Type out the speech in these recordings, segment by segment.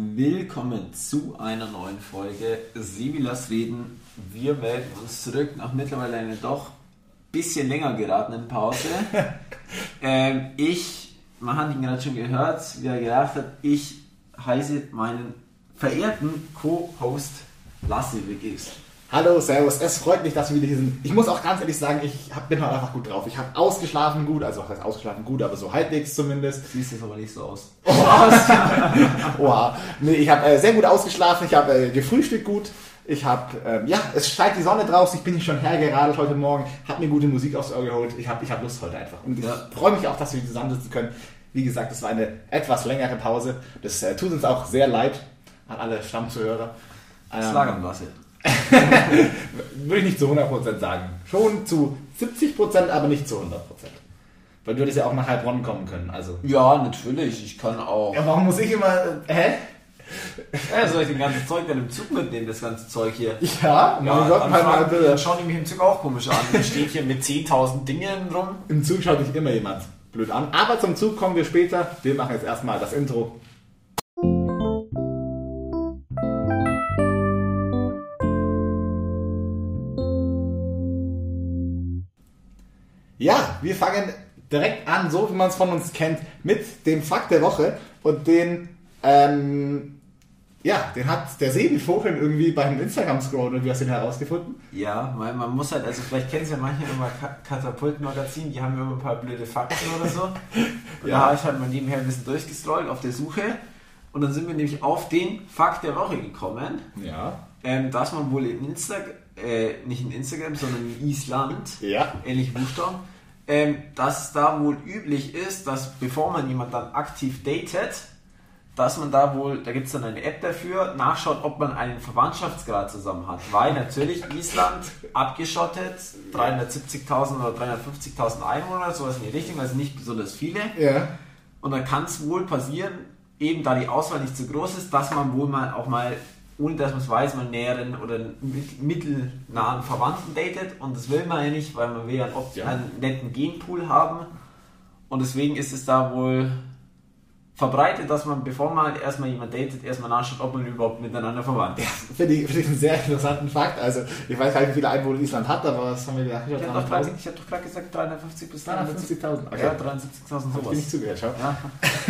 Willkommen zu einer neuen Folge Sibilas Reden. Wir melden uns zurück nach mittlerweile einer doch bisschen länger geratenen Pause. ähm, ich, man hat ihn gerade schon gehört, wie er gedacht hat, ich heiße meinen verehrten Co-Host Lassi begrüßt. Hallo, Servus, es freut mich, dass wir wieder hier sind. Ich muss auch ganz ehrlich sagen, ich hab, bin heute einfach gut drauf. Ich habe ausgeschlafen gut, also was heißt ausgeschlafen gut, aber so halbwegs zumindest. Siehst jetzt aber nicht so aus. Oha. Nee, ich habe äh, sehr gut ausgeschlafen, ich habe äh, gefrühstückt gut. Ich habe, ähm, ja, es steigt die Sonne draus, ich bin hier schon hergeradelt heute Morgen, habe mir gute Musik aufs Ohr geholt. Ich habe ich hab Lust heute einfach. Und ich Ja. freue mich auch, dass wir zusammensitzen können. Wie gesagt, es war eine etwas längere Pause. Das äh, tut uns auch sehr leid an alle Stammzuhörer. Ähm, lag am Lasse. würde ich nicht zu 100% sagen. Schon zu 70%, aber nicht zu 100%. Weil du hättest ja auch nach Heilbronn kommen können. Also. Ja, natürlich. Ich kann auch. Ja, warum muss ich immer. Hä? Ja, soll ich den ganzen Zeug dann im Zug mitnehmen, das ganze Zeug hier? Ja, Ja, mein Gott, dann, mein fragen, Alter. dann schauen die mich im Zug auch komisch an. Ich steht hier mit 10.000 Dingen rum. Im Zug schaut dich immer jemand blöd an. Aber zum Zug kommen wir später. Wir machen jetzt erstmal das Intro. Wir fangen direkt an, so wie man es von uns kennt, mit dem Fakt der Woche. Und den, ähm, ja, den hat der Sebi Vogel irgendwie beim Instagram-Scroll irgendwie hast du den herausgefunden. Ja, weil man muss halt, also vielleicht kennen Sie ja manche immer Ka- Katapult-Magazin, die haben immer ein paar blöde Fakten oder so. Und Ja. da habe ich halt mal nebenher ein bisschen durchgestrollt auf der Suche. Und dann sind wir nämlich auf den Fakt der Woche gekommen, Ja. ähm, dass man wohl in Instagram, äh, nicht in Instagram, sondern in Island, Ja. ähnliche Buchstaben, ähm, dass da wohl üblich ist, dass bevor man jemand dann aktiv datet, dass man da wohl, da gibt es dann eine App dafür, nachschaut, ob man einen Verwandtschaftsgrad zusammen hat. Weil natürlich Island abgeschottet, 370.000 oder 350.000 Einwohner, sowas in die Richtung, also nicht besonders viele. Ja. Und dann kann es wohl passieren, eben da die Auswahl nicht so groß ist, dass man wohl mal auch mal, ohne dass man es weiß, mal näheren oder mittelnahen Verwandten datet. Und das will man ja nicht, weil man will ja einen, opt- Ja. einen netten Genpool haben. Und deswegen ist es da wohl verbreitet, dass man, bevor man erstmal jemand datet, erstmal nachschaut, ob man überhaupt miteinander verwandt ist. Finde ich, finde ich einen sehr interessanten Fakt. Also, ich weiß gar nicht, wie viele Einwohner Island hat, aber was haben wir gedacht? Ich habe doch 300.000? gerade ich hab doch gerade gesagt 350 bis 350.000. Okay. Ja, 73.000 Hab ich nicht sowas. zugehört, schau. Ja.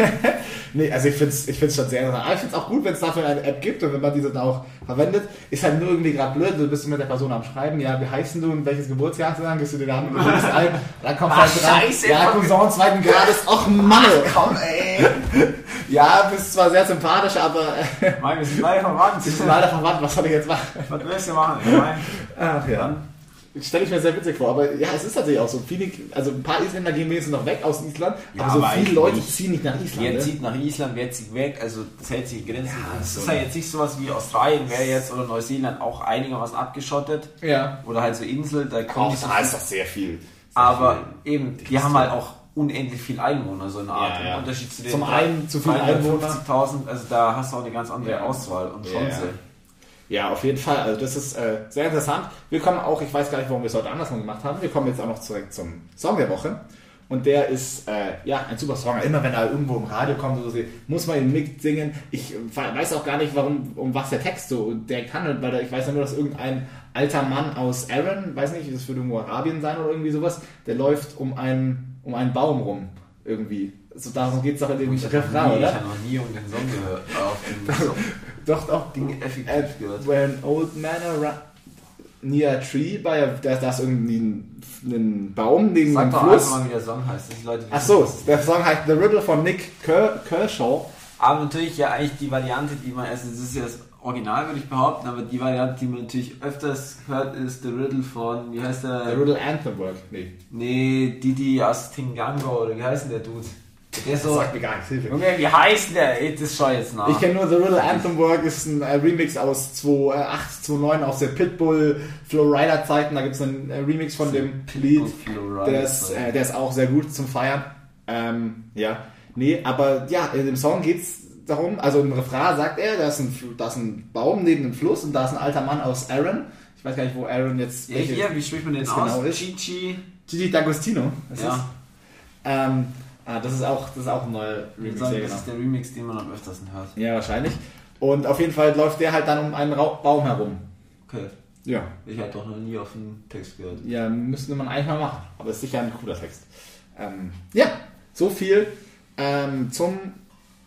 Nee, also ich finde es ich find's schon sehr interessant. Aber ich finde es auch gut, wenn es dafür eine App gibt und wenn man diese dann auch verwendet. Ist halt nur irgendwie gerade blöd, du bist mit der Person am Schreiben, ja, wie heißt du und welches Geburtsjahr hast du dann? Gehst du dir da an, du gibst ein, dann kommt halt dran, scheiße, ja, von- Cousin zweiten Grades, ach Mann, Komm, ey! ja, bist zwar sehr sympathisch, aber äh, Mann, wir sind beide verwandt. wir sind leider verwandt, was soll ich jetzt machen? Was willst du machen? Ich meine, Ach ja. Stelle ich mir sehr witzig vor, aber ja, es ist tatsächlich auch so. Viele, also ein paar Isländer gehen wenigstens noch weg aus Island, Ja, aber so aber viele Leute nicht. ziehen nicht nach Island. Wer ne? zieht nach Island, wer zieht weg, also das hält sich in Grenzen. Ja, so ist ja jetzt nicht sowas wie Australien wäre jetzt oder Neuseeland auch einigermaßen abgeschottet. Ja. Oder halt so Insel, da kommen Auch da ist das sehr viel. Sehr Aber viel. eben, die haben halt auch unendlich viel Einwohner, so eine Art. Ja, ja. Im Unterschied zu den Zum einen zu viele 350.000, also da hast du auch eine ganz andere Ja. Auswahl und Ja, Chance. ja. Ja, auf jeden Fall. Also das ist äh, sehr interessant. Wir kommen auch, ich weiß gar nicht, warum wir es heute andersrum gemacht haben. Wir kommen jetzt auch noch zurück zum Song der Woche. Und der ist äh, ja ein super Song. Immer wenn er irgendwo im Radio kommt, oder so, muss man ihn mitsingen. Ich äh, weiß auch gar nicht, warum, um was der Text so direkt handelt, weil ich weiß ja nur, dass irgendein alter Mann aus Aaron, weiß nicht, das würde irgendwo Arabien sein oder irgendwie sowas, der läuft um einen, um einen Baum rum. Irgendwie. So darum geht es doch in dem Ich habe Refrain, nie- ich oder? hab noch nie um den Song gehört. Auf. Doch, doch. Ding effektiv gehört. where an old man around near a tree, bei a, da, da ist irgendwie ein, ein Baum neben Sag einem doch Fluss. einfach mal, wie der Song heißt, die Leute Ach so, der Song heißt The Riddle von Nick Ker Kershaw. Aber natürlich ja eigentlich die Variante, die man, also das ist ja das Original, würde ich behaupten, aber die Variante, die man natürlich öfters hört, ist The Riddle von, wie heißt The der? Riddle Anthem Work. Nee, Nee, Didi Astingango, oder wie heißt denn der Dude? Der so, sagt mir gar nichts. Hilfe. Junge, wie heißt der? Das schau jetzt nach. Ich kenne nur The Riddle Anthem Work, ist ein äh, Remix aus 2008, 2009 aus der Pitbull Flowrider Zeiten. Da gibt es einen äh, Remix von dem Lied. Der ist, äh, der ist auch sehr gut zum Feiern. Ähm, ja, nee, aber ja, in dem Song geht's darum, also im Refrain sagt er, da ist ein, da ist ein Baum neben dem Fluss und da ist ein alter Mann aus Aaron. Ich weiß gar nicht, wo Aaron jetzt Ja, hier, wie spricht man den aus? genau ist. Chichi. Gigi D'Agostino. Das Ja. ist, ähm, ah, das ist auch, das ist auch ein neuer Remix, sagen, das genau. ist der Remix, den man am öftersten hört. Ja, wahrscheinlich. Und auf jeden Fall läuft der halt dann um einen Ra Baum herum. Okay. Ja. Ich hatte doch noch nie auf den Text gehört. Ja, müsste man eigentlich mal machen. Aber ist sicher ein cooler Text. Ähm, ja, so viel ähm, zum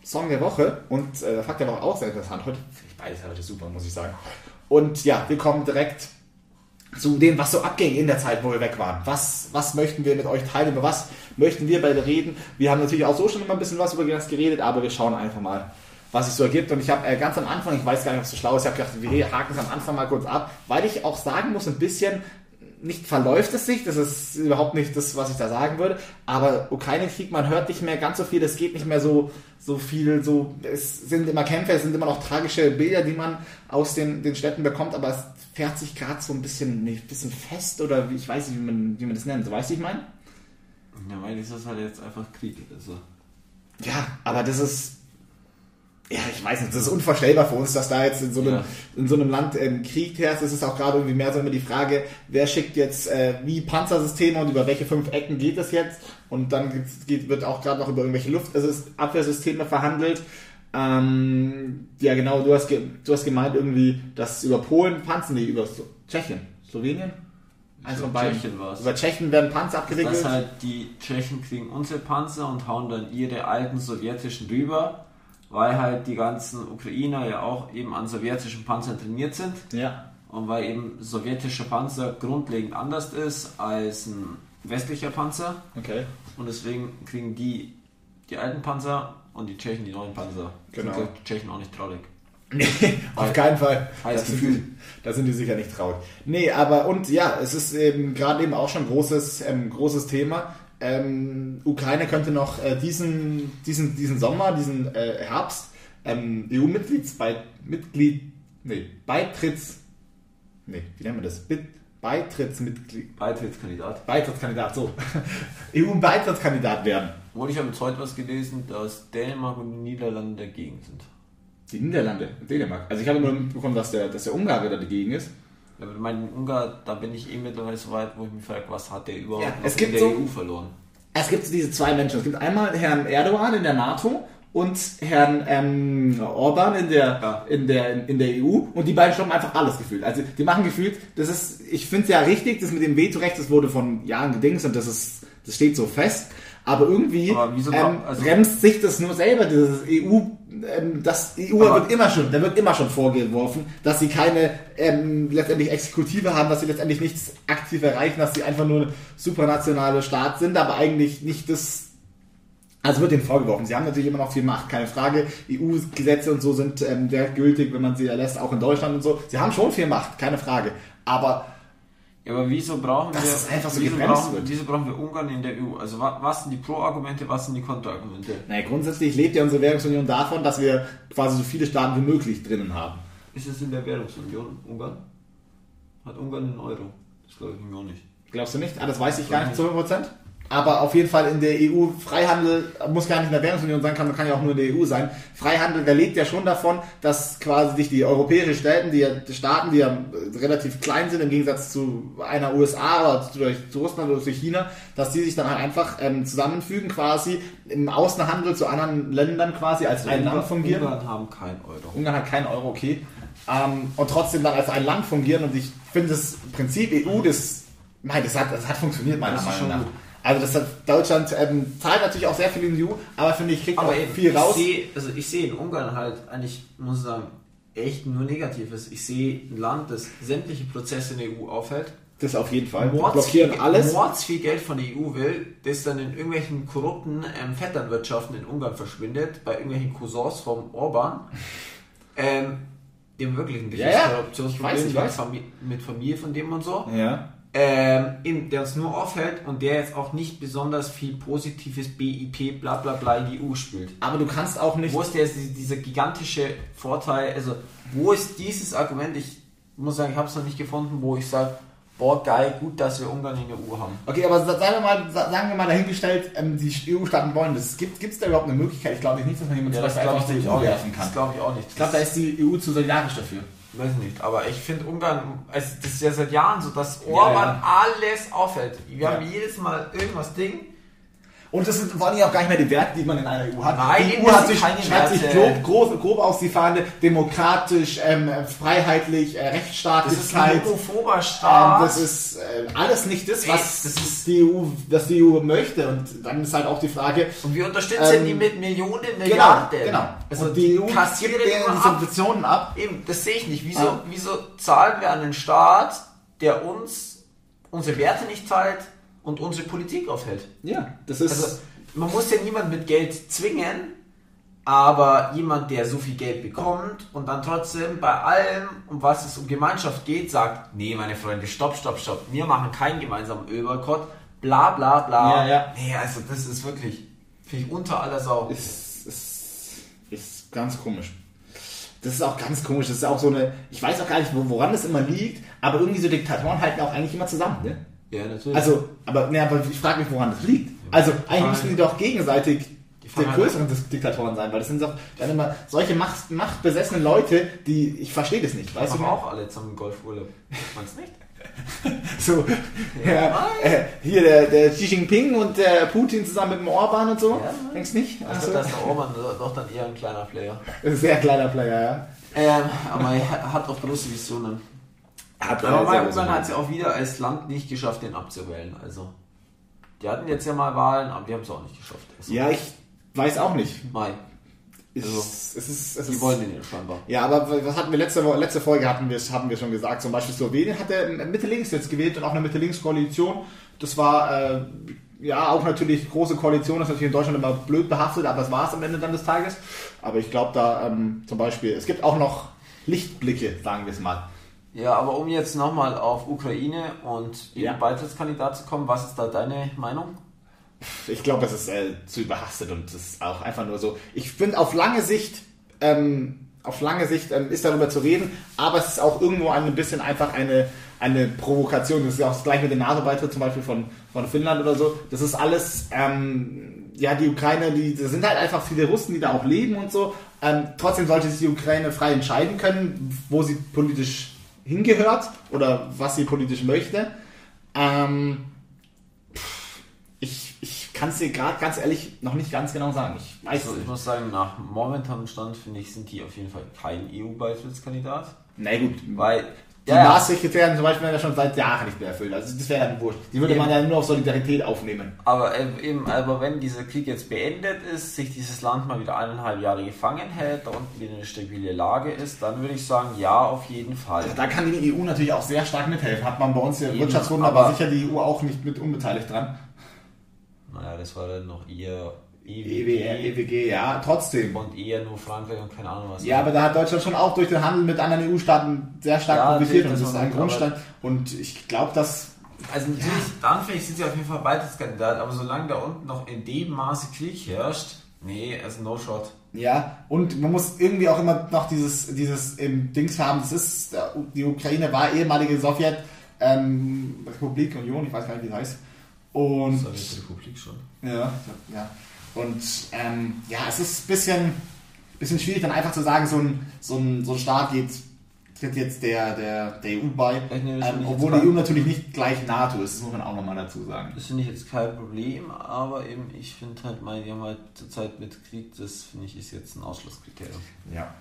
Song der Woche. Und äh, der Fakt der Woche auch sehr interessant. Heute finde ich beides heute super, muss ich sagen. Und ja, wir kommen direkt zu dem, was so abging in der Zeit, wo wir weg waren. Was, was möchten wir mit euch teilen? Über was möchten wir beide reden? Wir haben natürlich auch so schon immer ein bisschen was über das geredet, aber wir schauen einfach mal, was sich so ergibt. Und ich habe äh, ganz am Anfang, ich weiß gar nicht, ob es so schlau ist, ich habe gedacht, wir haken es am Anfang mal kurz ab, weil ich auch sagen muss, ein bisschen nicht verläuft es sich, das ist überhaupt nicht das, was ich da sagen würde, aber Ukraine-Krieg, man hört nicht mehr ganz so viel, es geht nicht mehr so, so viel, so, es sind immer Kämpfe, es sind immer noch tragische Bilder, die man aus den, den Städten bekommt, aber es fährt sich gerade so ein bisschen, ein bisschen fest oder wie, ich weiß nicht, wie man, wie man das nennt, so weißt du, ich meine? Ja, weil das ist halt jetzt einfach Krieg. Also. Ja, aber das ist, ja, ich weiß nicht, das ist unvorstellbar für uns, dass da jetzt in so einem, Ja. in so einem Land ähm, Krieg herrscht. Es ist auch gerade irgendwie mehr so immer die Frage, wer schickt jetzt äh, wie Panzersysteme und über welche fünf Ecken geht es jetzt? Und dann geht, wird auch gerade noch über irgendwelche Luftabwehrsysteme verhandelt. Ähm, ja, genau, du hast, du hast gemeint irgendwie, dass über Polen Panzer, nee, über Slo Tschechien, Slowenien? Eins von beiden. Tschechien war's. Über Tschechien werden Panzer abgewickelt. Das halt die Tschechen kriegen unsere Panzer und hauen dann ihre alten sowjetischen rüber, weil halt die ganzen Ukrainer ja auch eben an sowjetischen Panzern trainiert sind ja. und weil eben sowjetischer Panzer grundlegend anders ist als ein westlicher Panzer Okay. und deswegen kriegen die die alten Panzer und die Tschechen die neuen Panzer. Genau. Sind die Tschechen auch nicht traurig. Nee, auf keinen Fall. Heiß Das sind, Gefühl. die, da sind die sicher nicht traurig. Nee, aber und ja, es ist eben gerade eben auch schon ein großes, ähm, großes Thema. Ähm, Ukraine könnte noch äh, diesen, diesen, diesen Sommer, diesen äh, Herbst ähm, EU-Mitglieds bei Mitglied, nee, Beitritts, nee, wie nennen wir das? Bit, Beitrittsmitglied, Beitrittskandidat. Beitrittskandidat, so. EU-Beitrittskandidat werden. Wurde ich habe jetzt heute was gelesen, dass Dänemark und die Niederlande dagegen sind. Die Niederlande, Dänemark. Also ich habe nur mitbekommen, dass der, dass der Ungar wieder dagegen ist. Ja, aber mein Ungar, da bin ich eh mittlerweile so weit, wo ich mich frage, was hat der überhaupt Ja, es gibt in der so- EU verloren? Es gibt so diese zwei Menschen. Es gibt einmal Herrn Erdogan in der NATO und Herrn ähm, Orban in der, Ja. in, der, in der EU und die beiden stoppen einfach alles gefühlt. Also die machen gefühlt, das ist, ich finde es ja richtig, das mit dem Vetorecht, das wurde von Jahren gedings und das ist, das steht so fest. Aber irgendwie Aber ähm, also- bremst sich das nur selber, dieses EU, ähm, das EU wird immer schon, da wird immer schon vorgeworfen, dass sie keine ähm, letztendlich Exekutive haben, dass sie letztendlich nichts aktiv erreichen, dass sie einfach nur ein supranationale Staat sind, aber eigentlich nicht das also wird denen vorgeworfen. Sie haben natürlich immer noch viel Macht, keine Frage. EU-Gesetze und so sind ähm, sehr gültig, wenn man sie erlässt, auch in Deutschland und so. Sie haben schon viel Macht, keine Frage. Aber Ja, aber wieso brauchen Dass wir, es einfach so wieso, brauchen, wird. wieso brauchen wir Ungarn in der EU? Also wa- was sind die Pro-Argumente, was sind die Kontra-Argumente? naja, grundsätzlich lebt ja unsere Währungsunion davon, dass wir quasi so viele Staaten wie möglich drinnen haben. Ist es in der Währungsunion Ungarn? Hat Ungarn einen Euro? Das glaube ich mir auch nicht. Glaubst du nicht? Ah, das weiß ich gar nicht zu 100%. Aber auf jeden Fall in der EU, Freihandel muss gar nicht in der Währungsunion sein, kann, kann ja auch nur in der EU sein. Freihandel, der lebt ja schon davon, dass quasi sich die europäischen Staaten, die, ja- die Staaten, die ja äh, relativ klein sind im Gegensatz zu einer USA oder zu, zu Russland oder zu China, dass die sich dann halt einfach ähm, zusammenfügen quasi im Außenhandel zu anderen Ländern quasi als ein Land fungieren. Ungarn haben kein Euro. Ungarn hat keinen Euro, okay. Ähm, und trotzdem dann als ein Land fungieren. Und ich finde das Prinzip EU, das, nein, das hat, das hat funktioniert meiner Das Meinung schon nach. gut. Also das hat Deutschland ähm, zahlt natürlich auch sehr viel in die EU, aber finde ich kriegt Aber auch eben, viel raus. Ich sehe, also ich sehe in Ungarn halt eigentlich, muss ich sagen, echt nur Negatives. Ich sehe ein Land, das sämtliche Prozesse in der EU aufhält, Das auf jeden Fall. Mords Blockieren viel, alles. Mords viel Geld von der EU will, das dann in irgendwelchen korrupten ähm, Vetternwirtschaften in Ungarn verschwindet, bei irgendwelchen Cousins vom Orban. Ähm, dem wirklich ein Ja, ja. Korruptionsproblem Ich weiß, ich mit, weiß. Familie, mit Familie von dem und so. Ja. Ähm, eben, der uns nur aufhält und der jetzt auch nicht besonders viel positives BIP bla bla bla in die EU spült. Aber du kannst auch nicht. Wo ist der, dieser gigantische Vorteil, also wo ist dieses Argument, ich muss sagen, ich habe es noch nicht gefunden, wo ich sage, boah geil, gut, dass wir Ungarn in der EU haben. Okay, aber sa- sagen wir mal, sa- sagen wir mal dahingestellt, ähm, die EU-Staaten wollen das. Gibt es da überhaupt eine Möglichkeit? Ich glaube nicht, dass man jemanden Ja, das einfach nämlich EU werfen kann. Das glaube ich auch nicht. Ich glaube, da ist die EU zu solidarisch dafür. Weiß nicht, aber ich finde Ungarn, also das ist ja seit Jahren so, dass Orban Ja, ja. alles auffällt. Wir Ja. haben jedes Mal irgendwas Ding. Und das sind vor allem auch gar nicht mehr die Werte, die man in einer EU hat. Nein, die EU das hat sich, schreibt sich grob, grob, grob aus die Fahne, demokratisch, ähm, freiheitlich, äh, Das ist Rechtsstaatlichkeit. ein homophober Ähm, Staat. das ist äh, alles nicht das, was Das ist- die EU, was die EU möchte. Und dann ist halt auch die Frage, und wir unterstützen ähm, die mit Millionen, genau, Milliarden. genau. Also und die EU kassieren gibt denen die ab. Subventionen ab. Eben, das sehe ich nicht. Wieso, Ja. wieso zahlen wir an einen Staat, der uns unsere Werte nicht teilt und unsere Politik aufhält? Ja, das ist. Also, man muss ja niemand mit Geld zwingen, aber jemand, der so viel Geld bekommt und dann trotzdem bei allem, um was es um Gemeinschaft geht, sagt, nee, meine Freunde, stopp, stopp, stopp, wir machen keinen gemeinsamen Ölboykott, bla bla bla. Ja, ja. Nee, also das ist wirklich, finde ich unter aller Sau. ist, ist, ist ganz komisch. Das ist auch ganz komisch. Das ist auch so eine. Ich weiß auch gar nicht, wo- woran das immer liegt, aber irgendwie so Diktatoren halten auch eigentlich immer zusammen. Ne? Ja, natürlich. Also, aber, ne, aber ich frage mich, woran das liegt. Also, eigentlich müssen die doch gegenseitig die größeren Diktatoren sein, weil das sind doch dann immer solche macht, machtbesessenen Leute, die. Ich verstehe das nicht. Weißt du? auch alle zusammen Golfurlaub. Meinst du nicht? So, ja, äh, hier der, der Xi Jinping und der Putin zusammen mit dem Orban und so. Ja. Denkst nicht? Also, Also, das ist der Orban doch dann eher ein kleiner Player. sehr kleiner Player, ja. Ähm, aber er hat auch große Visionen. Hat Aber er bei Ungarn hat es ja auch wieder als Land nicht geschafft, den abzuwählen. Also, die hatten jetzt ja mal Wahlen, aber die haben es auch nicht geschafft. Also, Ja, ich weiß auch nicht. Es, Also, es ist, es Die ist, wollen den ja scheinbar. Ja, aber was hatten wir letzte, letzte Folge hatten wir, haben wir schon gesagt, zum Beispiel Slowenien hatte Mitte-Links jetzt gewählt und auch eine Mitte-Links-Koalition. Das war äh, ja auch natürlich große Koalition, das ist natürlich in Deutschland immer blöd behaftet, aber das war es am Ende dann des Tages. Aber ich glaube da ähm, zum Beispiel, es gibt auch noch Lichtblicke, sagen wir es mal. Ja, aber um jetzt nochmal auf Ukraine und Ja. EU-Beitrittskandidat zu kommen, was ist da deine Meinung? Ich glaube, es ist äh, zu überhastet und es ist auch einfach nur so. Ich finde auf lange Sicht, ähm, auf lange Sicht ähm, ist darüber zu reden, aber es ist auch irgendwo ein bisschen einfach eine, eine Provokation. Das ist ja auch das gleiche mit dem NATO-Beitritt zum Beispiel von, von Finnland oder so. Das ist alles, ähm, ja, die Ukraine, die, das sind halt einfach viele Russen, die da auch leben und so. Ähm, trotzdem sollte sich die Ukraine frei entscheiden können, wo sie politisch hingehört oder was sie politisch möchte. Ähm, ich, ich kann es dir gerade ganz ehrlich noch nicht ganz genau sagen. Ich weiß Also, ich muss sagen, nach momentanem Stand finde ich, sind die auf jeden Fall kein EU-Beitrittskandidat. Na gut, Weil, die ja, Maastricht-Kriterien zum Beispiel werden ja schon seit Jahren nicht mehr erfüllt. Also das wäre dann wurscht. Die würde man ja nur auf Solidarität aufnehmen. aber äh, eben, aber wenn dieser Krieg jetzt beendet ist, sich dieses Land mal wieder eineinhalb Jahre gefangen hält, da unten wieder eine stabile Lage ist, dann würde ich sagen, ja, auf jeden Fall. Da kann die EU natürlich auch sehr stark mithelfen. Hat man bei uns hier Eben, Wirtschaftswunder, aber sicher die EU auch nicht mit unbeteiligt dran. Naja, das war dann noch eher EWR, EWG EWG, ja, trotzdem. und eher nur Frankreich und keine Ahnung was. Ja, aber da hat Deutschland schon auch durch den Handel mit anderen EU-Staaten sehr stark Ja, profitiert und das ist ein Grundstein. Und ich glaube, dass Also natürlich, dann finde ich, sind sie auf jeden Fall Beitrittskandidat, aber solange da unten noch in dem Maße Krieg herrscht, nee, also no shot. Ja, und man muss irgendwie auch immer noch dieses, dieses ähm, Dings haben. Das ist, die Ukraine war ehemalige Sowjet, ähm, Republik, Union, ich weiß gar nicht, wie das heißt. Und, Republik schon. ja, ja. Und, ähm, ja, es ist ein bisschen, bisschen schwierig, dann einfach zu sagen, so ein, so ein, so ein Staat geht, tritt jetzt der, der, der EU bei, Ich ähm, obwohl die. EU natürlich nicht gleich NATO ist, das muss man auch nochmal dazu sagen. Das finde ich jetzt kein Problem, aber eben, ich finde halt, meine, die haben halt zurzeit mit Krieg, das finde ich ist jetzt ein Ausschlusskriterium. Ja.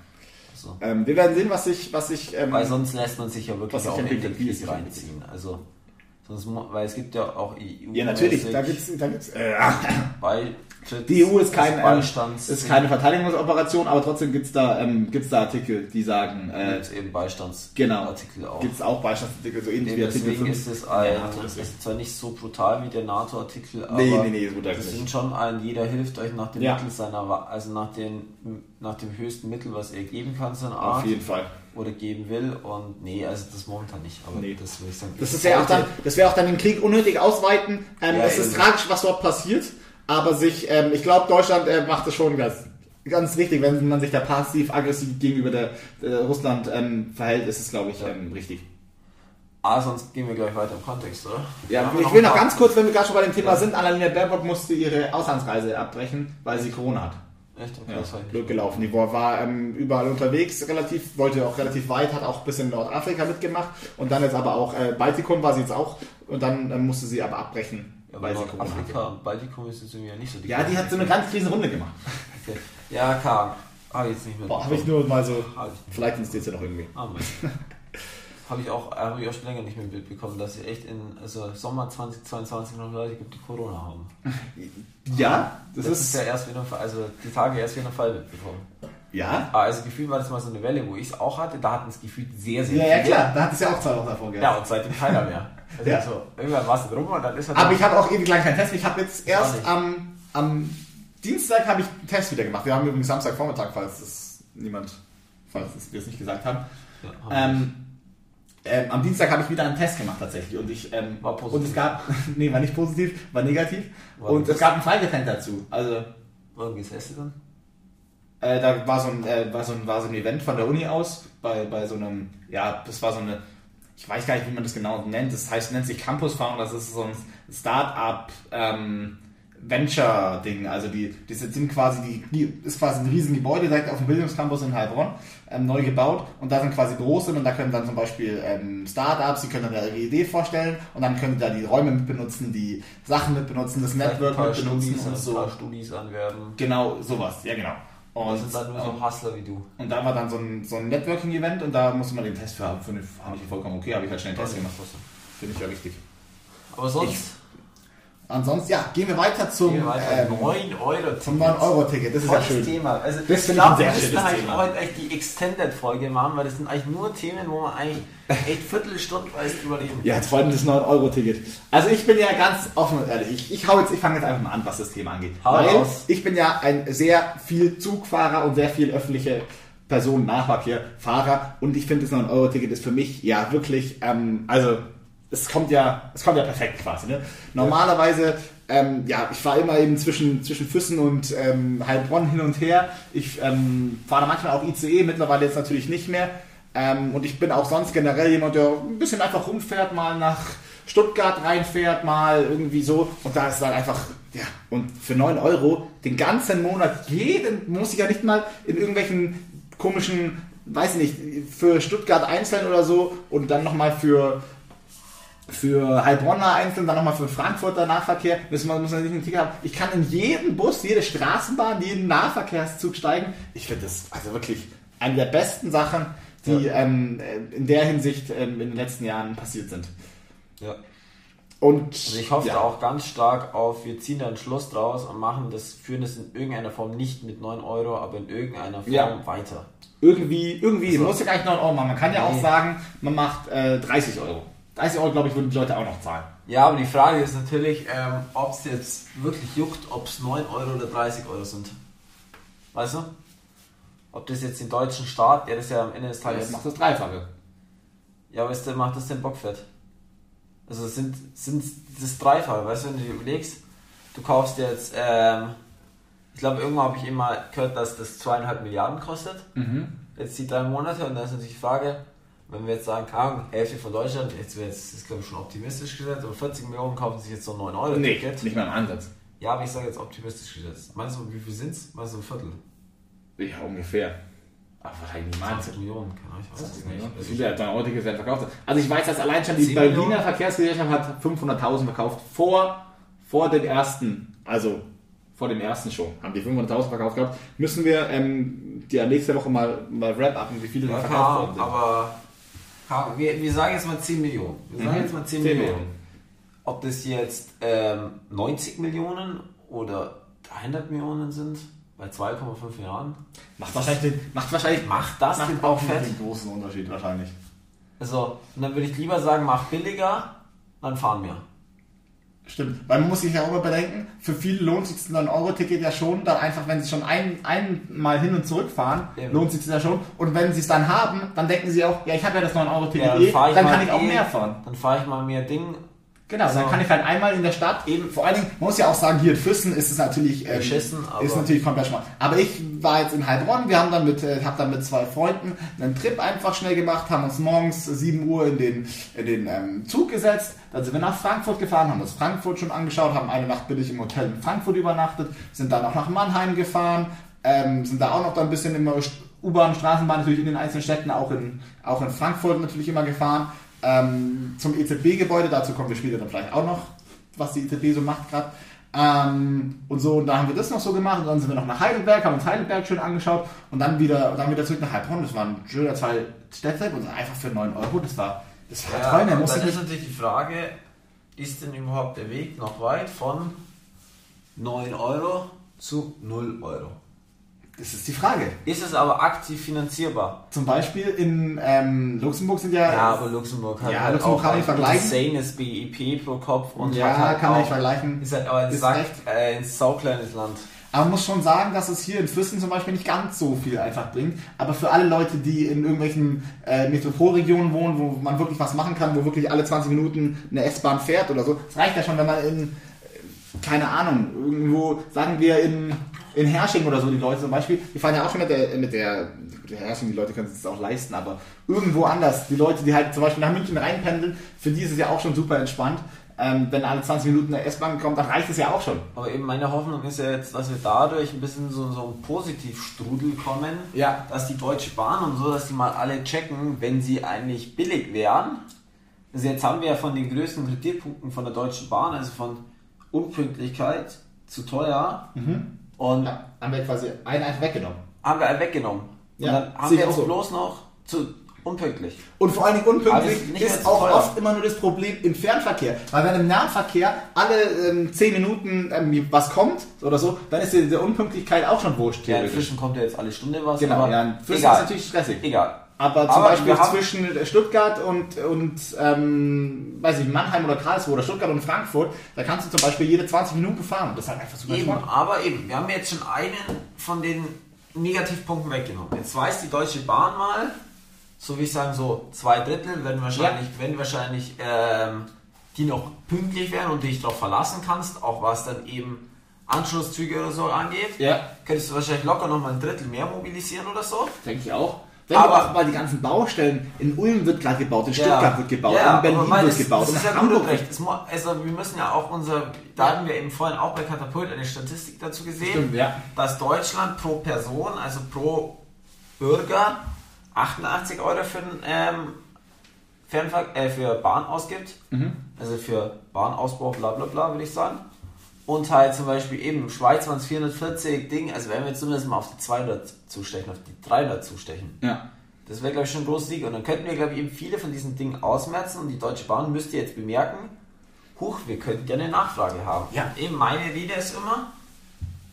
Also, Ähm, wir werden sehen, was sich, was sich, ähm, weil sonst lässt man sich ja wirklich auch in den es Krieg reinziehen. Also, sonst, weil es gibt ja auch EU. ja, natürlich, da gibt's, da gibt's, äh, Die EU ist kein, ähm, ist keine Verteidigungsoperation, aber trotzdem gibt's da, ähm, gibt's da Artikel, die sagen, äh, Gibt's eben Beistandsartikel genau, auch. gibt's auch Beistandsartikel, so ähnlich wie Artikel deswegen 5. ist es ein, Ja, das ist zwar nicht so brutal wie der NATO-Artikel, aber Nee, nee, nee, so das sind schon ein, jeder hilft euch nach dem Ja. Mittel seiner, also nach, den, nach dem höchsten Mittel, was er geben kann, Auf Art jeden Fall. oder geben will und nee, also das momentan nicht, aber Nee. das will ich sagen. Das ist ja auch dann, das wäre auch dann den Krieg unnötig ausweiten. Ähm, Ja, es ist tragisch, was dort passiert, aber sich, ähm, ich glaube, Deutschland äh, macht es schon ganz, ganz richtig, wenn man sich da passiv-aggressiv gegenüber der, äh, Russland ähm, verhält, ist es, glaube ich, ähm, richtig. Ah, sonst gehen wir gleich weiter im Kontext, oder? Ja, ich will ein noch ganz kurz, wenn wir gerade schon bei dem Thema Ja. sind, Annalena Baerbock musste ihre Auslandsreise abbrechen, weil sie Corona hat. Echt? Okay, Ja, das ich blöd gelaufen. Die war, war ähm, überall unterwegs, relativ, wollte auch relativ weit, hat auch bis in Nordafrika mitgemacht und dann jetzt aber auch, äh, Baltikum war sie jetzt auch und dann ähm, musste sie aber abbrechen Ja, weil sie Nordafrika Corona und Baltikum ist jetzt irgendwie ja nicht so die Ja, die hat so eine ganz riesen Runde gemacht. Okay. Ja, klar. Habe ich jetzt nicht mehr. Boah, habe ich nur mal so. Ich. Vielleicht interessiert ja noch irgendwie. Ah. Habe ich, auch, hab ich auch schon länger nicht mehr mitbekommen, dass es echt in also Sommer 2022 noch Leute gibt, die Corona haben. Ja, das, Das, ist. ist ja erst wieder, also die Tage erst wieder einen Fall mitbekommen. ja? Aber also gefühlt war das mal so eine Welle, wo ich es auch hatte, da hatten es gefühlt sehr, sehr Ja, ja, viele. klar. Da hat es ja auch zwei Wochen davor gehabt. Ja, und seitdem keiner mehr. Also Ja. so, irgendwann war es drum und dann ist er Aber ich habe auch ewig lang keinen Test. Ich habe jetzt erst am, am Dienstag habe ich einen Test wieder gemacht. Wir haben übrigens Samstagvormittag, falls das niemand, falls wir es nicht gesagt haben. Ja, Ähm, ähm, am Dienstag habe ich wieder einen Test gemacht tatsächlich und ich ähm, War positiv. und es gab nee war nicht positiv war negativ War und es gab ein Freigetränk dazu also wir. Und getestet dann? äh, da war so ein äh, war so ein war so ein Event von der Uni aus bei, bei so einem ja das war so eine ich weiß gar nicht wie man das genau nennt das heißt nennt sich Campus Farm das ist so ein Start-up ähm, Venture Ding also die die sind quasi die, die ist quasi ein riesen Gebäude direkt auf dem Bildungscampus in Heilbronn ähm, neu gebaut und da sind quasi Büros drin und da können dann zum Beispiel ähm, Startups, die können dann ihre Idee vorstellen und dann können da die Räume mit benutzen, die Sachen mit benutzen, das Network mit benutzen Studis, und so. Studis anwerben. Genau, sowas, ja genau. Und Und, sind dann nur so Hustler wie du. und da war dann so ein, so ein Networking-Event und da musste man den Test für haben. Finde ich ich vollkommen okay, habe ich halt schnell einen Test gemacht. Finde ich ja wichtig. Aber sonst Ansonsten, ja, gehen wir weiter zum, wir weiter. ähm, 9 Euro. zum 9-Euro-Ticket. Das ist ja Tolles schön. Thema. Also, Das ich finde ich glaube, wir müssen halt Thema. heute echt die Extended-Folge machen, weil das sind eigentlich nur Themen, wo man eigentlich echt Viertelstundenweise drüber reden Ja, jetzt vor allem das 9-Euro-Ticket. Also ich bin ja ganz offen und ehrlich. Ich, ich, hau jetzt, ich fange jetzt einfach mal an, was das Thema angeht. Hau Weil raus. ich bin ja ein sehr viel Zugfahrer und sehr viel öffentliche Personennahverkehr, Fahrer und ich finde das 9-Euro-Ticket ist für mich ja wirklich, ähm, also es kommt ja, es kommt ja perfekt quasi. Ne? Normalerweise, ähm, ja, ich fahre immer eben zwischen, zwischen Füssen und ähm, Heilbronn hin und her. Ich ähm, fahre manchmal auch ICE, mittlerweile jetzt natürlich nicht mehr. Ähm, und ich bin auch sonst generell jemand, der ein bisschen einfach rumfährt, mal nach Stuttgart reinfährt, mal irgendwie so. Und da ist dann einfach, ja, und für 9 Euro den ganzen Monat, jeden, muss ich ja nicht mal in irgendwelchen komischen, weiß nicht, für Stuttgart einzeln oder so und dann nochmal für für Heilbronner einzeln, dann nochmal für Frankfurter Nahverkehr, müssen wir, muss man nicht ein Ticket haben. Ich kann in jeden Bus, jede Straßenbahn, jeden Nahverkehrszug steigen. Ich finde das also wirklich eine der besten Sachen, die ähm, in der Hinsicht ähm, in den letzten Jahren passiert sind. Ja. Und Also ich hoffe ja, auch ganz stark auf, wir ziehen da einen Schluss draus und machen das, führen das in irgendeiner Form nicht mit 9 Euro, aber in irgendeiner Form Ja. weiter. irgendwie, irgendwie, So. muss ja gar nicht 9 Euro machen. Man kann ja auch sagen, man macht äh, 30 Euro. 30 Euro, glaube ich, würden die Leute auch noch zahlen. Ja, aber die Frage ist natürlich, ähm, ob es jetzt wirklich juckt, ob es 9 Euro oder 30 Euro sind. Weißt du? Ob das jetzt den deutschen Staat, der das ja am Ende des Tages jetzt macht das Dreifache. Ja, was denn macht das denn Bockfett? Also sind, sind das Dreifache, weißt du, wenn du dir überlegst, du kaufst jetzt, ähm, ich glaube irgendwann habe ich immer gehört, dass das zweieinhalb Milliarden kostet, jetzt die drei Monate und dann ist natürlich die Frage, wenn wir jetzt sagen, Ahnung, Hälfte von Deutschland, jetzt wäre das ist glaube ich schon optimistisch gesetzt, aber 40 Millionen kaufen sich jetzt so ein 9 Euro Nee, nicht mal im Ansatz. Ja, aber ich sage jetzt optimistisch gesetzt. Meinst du, wie viel sind es? Meinst du ein Viertel? Ja, ungefähr. Aber wahrscheinlich nicht mal. 20 Millionen, Ahnung, ich weiß es nicht. Wie viele 9 Euro Tickets werden verkauft? Also ich weiß, dass allein schon die 10 Berliner Millionen? Verkehrsgesellschaft hat 500.000 verkauft vor, vor dem ersten, also vor dem ersten schon, haben die 500.000 verkauft gehabt. Müssen wir ähm, ja, nächste Woche mal, mal wrap-upen, wie viele Ja, verkauft Ahnung, worden sind. aber wir, wir sagen jetzt mal 10 Millionen. Wir sagen Mhm. jetzt mal 10, 10 Millionen. Millionen. Ob das jetzt ähm, 90 Millionen oder 300 Millionen sind, bei 2,5 Jahren, Macht wahrscheinlich, den, macht wahrscheinlich macht das den macht auch Bockfett? einen großen Unterschied wahrscheinlich. Also, und dann würde ich lieber sagen, mach billiger, dann fahren wir. Stimmt, weil man muss sich ja auch immer bedenken, für viele lohnt sich das 9-Euro-Ticket ja schon, dann einfach, wenn sie schon ein, einmal hin und zurück fahren, Eben. lohnt sich das ja schon. Und wenn sie es dann haben, dann denken sie auch, ja, ich habe ja das 9-Euro-Ticket Ja, eh, fahr dann mal kann ich auch eh- mehr fahren. Dann fahre ich mal mehr Ding. Genau, So. dann kann ich halt einmal in der Stadt, eben, vor allen Dingen, man muss ja auch sagen, hier in Füssen ist es natürlich, ähm, Beschissen, aber- ist natürlich komplett schmal. Aber ich war jetzt in Heilbronn, wir haben dann mit, äh, hab dann mit zwei Freunden einen Trip einfach schnell gemacht, haben uns morgens 7 Uhr in den, in den ähm, Zug gesetzt, dann sind wir nach Frankfurt gefahren, haben uns Frankfurt schon angeschaut, haben eine Nacht billig im Hotel in Frankfurt übernachtet, sind dann auch nach Mannheim gefahren, ähm, sind da auch noch dann ein bisschen immer U-Bahn, Straßenbahn natürlich in den einzelnen Städten, auch in, auch in Frankfurt natürlich immer gefahren. Ähm, zum EZB-Gebäude, dazu kommen wir später dann vielleicht auch noch was die ITB so macht gerade. Ähm, und so, und da haben wir das noch so gemacht und dann sind wir noch nach Heidelberg, haben uns Heidelberg schön angeschaut und dann wieder, dann wieder zurück nach Heilbronn. Das waren schöne zwei Städte und einfach für 9 Euro. Das war, das war Ja, toll. Musste dann ist nicht, natürlich die Frage, ist denn überhaupt der Weg noch weit von 9 Euro zu 0 Euro? Das ist die Frage. Ist es aber aktiv finanzierbar? Zum Beispiel in ähm, Luxemburg sind ja, Ja, aber Luxemburg hat Ja, halt Luxemburg auch kann man nicht vergleichen. insanes BIP pro Kopf und Ja, halt kann man nicht vergleichen. Ist halt aber ein, Ist Sack, äh, ein saukleines Land. Aber man muss schon sagen, dass es hier in Füssen zum Beispiel nicht ganz so viel einfach bringt. Aber für alle Leute, die in irgendwelchen äh, Metropolregionen wohnen, wo man wirklich was machen kann, wo wirklich alle 20 Minuten eine S-Bahn fährt oder so, es reicht ja schon, wenn man in, äh, keine Ahnung, irgendwo, sagen wir in, in Hersching oder so, die Leute zum Beispiel, die fahren ja auch schon mit der, mit der, der Hersching, die Leute können es auch leisten, aber irgendwo anders, die Leute, die halt zum Beispiel nach München reinpendeln, für die ist es ja auch schon super entspannt. Ähm, wenn alle 20 Minuten eine S-Bahn kommt, dann reicht es ja auch schon. Aber eben meine Hoffnung ist ja jetzt, dass wir dadurch ein bisschen so, so einen Positivstrudel kommen, Ja. dass die Deutsche Bahn und so, dass die mal alle checken, wenn sie eigentlich billig wären. Also jetzt haben wir ja von den größten Kritikpunkten von der Deutschen Bahn, also von Unpünktlichkeit zu teuer und Ja, haben wir quasi einen einfach weggenommen. haben wir einen weggenommen. Und Ja, dann haben wir jetzt so. bloß noch zu unpünktlich. Und vor allen Dingen unpünktlich Also ist auch teuer. oft immer nur das Problem im Fernverkehr. Weil wenn im Nahverkehr alle ähm, 10 Minuten ähm, was kommt oder so, dann ist die, die Unpünktlichkeit auch schon wurscht. Ja, inzwischen kommt ja jetzt alle Stunde was. Genau, aber ja, in Füssen egal. ist natürlich stressig. Egal. Aber zum Aber Beispiel zwischen Stuttgart und, und ähm, weiß ich, Mannheim oder Karlsruhe oder Stuttgart und Frankfurt, da kannst du zum Beispiel jede 20 Minuten fahren. Das ist halt einfach super Eben, spannend. aber eben, wir haben jetzt schon einen von den Negativpunkten weggenommen. Jetzt weiß die Deutsche Bahn mal, so wie ich sagen, so zwei Drittel, wenn wahrscheinlich, wenn wahrscheinlich ähm, die noch pünktlich wären und dich darauf verlassen kannst, auch was dann eben Anschlusszüge oder so angeht, Ja. könntest du wahrscheinlich locker noch mal ein Drittel mehr mobilisieren oder so. Denke ich auch. Wenn Aber- aber auch mal die ganzen Baustellen, in Ulm wird gerade gebaut, in Stuttgart wird gebaut, ja, in Berlin wird das, gebaut, Das ist in ja Hamburg recht. Mu- Also wir müssen ja auch unser, da hatten wir eben vorhin auch bei Katapult eine Statistik dazu gesehen, Stimmt, ja. dass Deutschland pro Person, also pro Bürger, 88 Euro für, ähm, Fernver äh, für Bahn ausgibt. Mhm. Also für Bahnausbau, bla bla bla, würde ich sagen. Und halt zum Beispiel eben Schweiz waren es 440 Ding, also wenn wir jetzt zumindest mal auf die 200 zustechen, auf die 300 zustechen. Ja. Das wäre, glaube ich, schon ein großer Sieg. Und dann könnten wir, glaube ich, eben viele von diesen Dingen ausmerzen und die Deutsche Bahn müsste jetzt bemerken, huch, wir könnten ja eine Nachfrage haben. Ja. Eben meine Rede ist immer,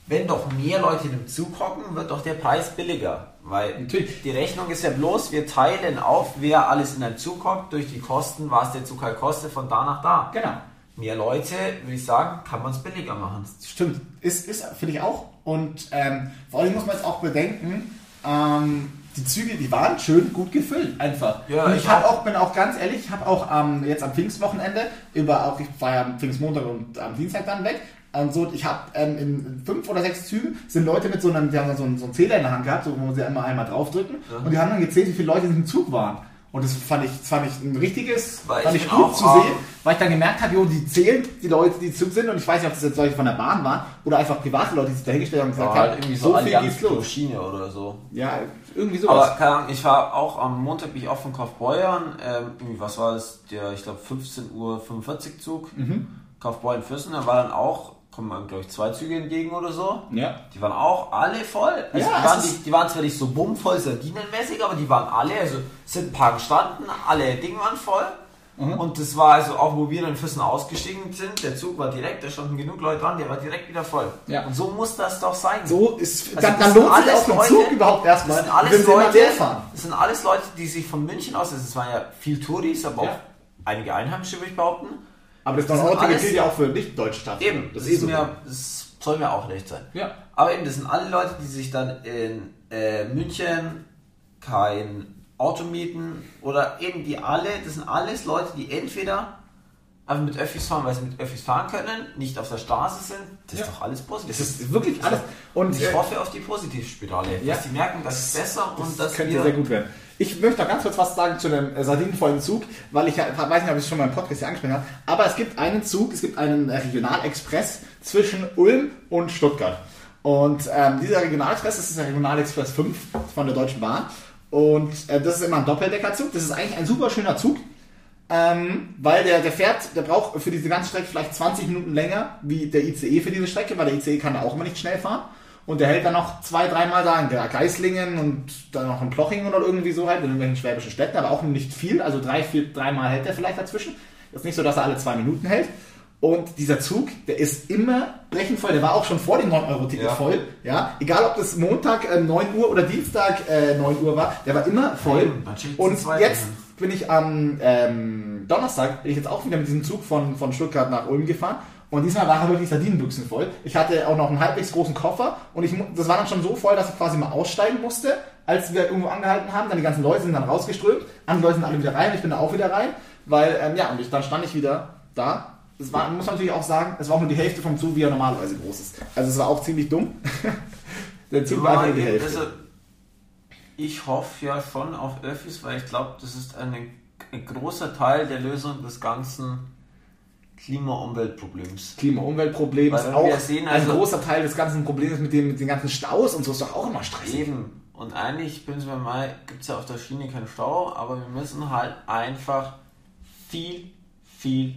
wenn doch mehr Leute im Zug hocken, wird doch der Preis billiger. Weil Natürlich. die Rechnung ist ja bloß, wir teilen auf, wer alles in einen Zug hockt, durch die Kosten, was der Zug halt kostet, von da nach da. Genau. Mehr Leute, würde ich sagen, kann man es billiger machen. Stimmt, ist, ist finde ich auch. Und ähm, vor allem muss man jetzt auch bedenken, ähm, die Züge, die waren schön gut gefüllt, einfach. Ja, und ich, ich hab auch. bin auch ganz ehrlich, ich habe auch ähm, jetzt am Pfingstwochenende, über auch, ich war ja am Pfingstmontag und am Dienstag dann weg, und so, ich habe ähm, in fünf oder sechs Zügen sind Leute mit so einem, die haben so einen, so einen Zähler in der Hand gehabt, so, wo sie einmal einmal draufdrücken, Ja. und die haben dann gezählt, wie viele Leute im Zug waren. Und das fand ich, das fand ich ein richtiges, Weil fand ich ich gut zu sehen, weil ich dann gemerkt habe, jo, die zählen die Leute, die Zug sind, und ich weiß nicht, ob das jetzt Leute von der Bahn waren oder einfach private Leute, die sich dahingestellt haben und gesagt Ja, haben, halt irgendwie so, so, viel geht's los. Schiene oder so. Ja, irgendwie Aber sowas. keine Ahnung, ich war auch am Montag bin ich auch von Kaufbeuern, ähm, irgendwie, was war das, der, ich glaube 15.45 Uhr Zug, Mhm. Kaufbeuern Füssen, da war dann auch, kommen glaube ich zwei Züge entgegen oder so. ja. Die waren auch alle voll. Also Ja, die, waren, die, die waren zwar nicht so bummvoll, sardinenmäßig, aber die waren alle, also sind ein paar gestanden, alle Dinge waren voll. Mhm. Und das war also auch, wo wir in Füssen ausgestiegen sind, der Zug war direkt, da standen genug Leute dran, der war direkt wieder voll. Ja. Und so muss das doch sein. So ist, Also dann, das dann lohnt sich auch Leute- Zug überhaupt erstmal, Das sind alles Leute, das sind alles Leute, die sich von München aus, also es waren ja viel Touris, aber Ja. auch einige Einheimische, würde ich behaupten. Aber das Das sind 9-Euro-Ticket alles- gilt ja auch für nicht-deutsche Staaten. Eben, das das, ist so. mir, das soll mir auch recht sein. Ja. Aber eben, das sind alle Leute, die sich dann in äh, München kein Auto mieten oder eben die alle, das sind alles Leute, die entweder einfach mit Öffis fahren, weil sie mit Öffis fahren können, nicht auf der Straße sind. Das Ja. ist doch alles positiv. Das ist wirklich alles. Und ich äh, hoffe auf die Positivspirale, Ja. dass die merken, das ist besser und dass könnte wir sehr gut werden. Ich möchte noch ganz kurz was sagen zu dem äh, sardinenvollen Zug, weil ich ja- weiß nicht, ob ich es schon mal im Podcast hier angesprochen habe, aber es gibt einen Zug, es gibt einen Regionalexpress zwischen Ulm und Stuttgart. Und ähm, dieser Regionalexpress, das ist der Regionalexpress 5 von der Deutschen Bahn. Und äh, das ist immer ein Doppeldeckerzug. Das ist eigentlich ein super schöner Zug. Ähm, weil der, der fährt, der braucht für diese ganze Strecke vielleicht 20 Minuten länger wie der ICE für diese Strecke, weil der ICE kann da auch immer nicht schnell fahren. Und der hält dann noch zwei, dreimal da in Geislingen und dann noch in Plochingen oder irgendwie so halt, in irgendwelchen schwäbischen Städten, aber auch nicht viel, also drei, vier, dreimal hält er vielleicht dazwischen. Ist nicht so, dass er alle zwei Minuten hält. Und dieser Zug, der ist immer brechend voll. Der war auch schon vor dem 9-Euro-Ticket Ja. voll. Ja, egal ob das Montag äh, 9 Uhr oder Dienstag äh, 9 Uhr war, der war immer voll. Schickt Und jetzt bin ich am ähm, Donnerstag, bin ich jetzt auch wieder mit diesem Zug von, von Stuttgart nach Ulm gefahren. Und diesmal war er wirklich Sardinenbüchsen voll. Ich hatte auch noch einen halbwegs großen Koffer und ich, das war dann schon so voll, dass ich quasi mal aussteigen musste, als wir irgendwo angehalten haben. Dann die ganzen Leute sind dann rausgeströmt, andere Leute sind alle wieder rein, ich bin da auch wieder rein, weil, ähm, ja, und ich, dann stand ich wieder da. Es war, muss man natürlich auch sagen, es war auch nur die Hälfte vom Zug, wie er normalerweise groß ist. Also es war auch ziemlich dumm. Der Zug war einfach die Hälfte. also, ich hoffe ja schon auf Öffis, weil ich glaube, das ist eine, ein großer Teil der Lösung des ganzen Klima-Umweltproblems. Klima-Umweltproblem Weil ist wenn auch sehen, ein also- großer Teil des ganzen Problems mit, dem, mit den ganzen Staus und so ist doch auch immer stressig. Eben. Und eigentlich, prinzipiell mal, gibt es ja auf der Schiene keinen Stau, aber wir müssen halt einfach viel, viel,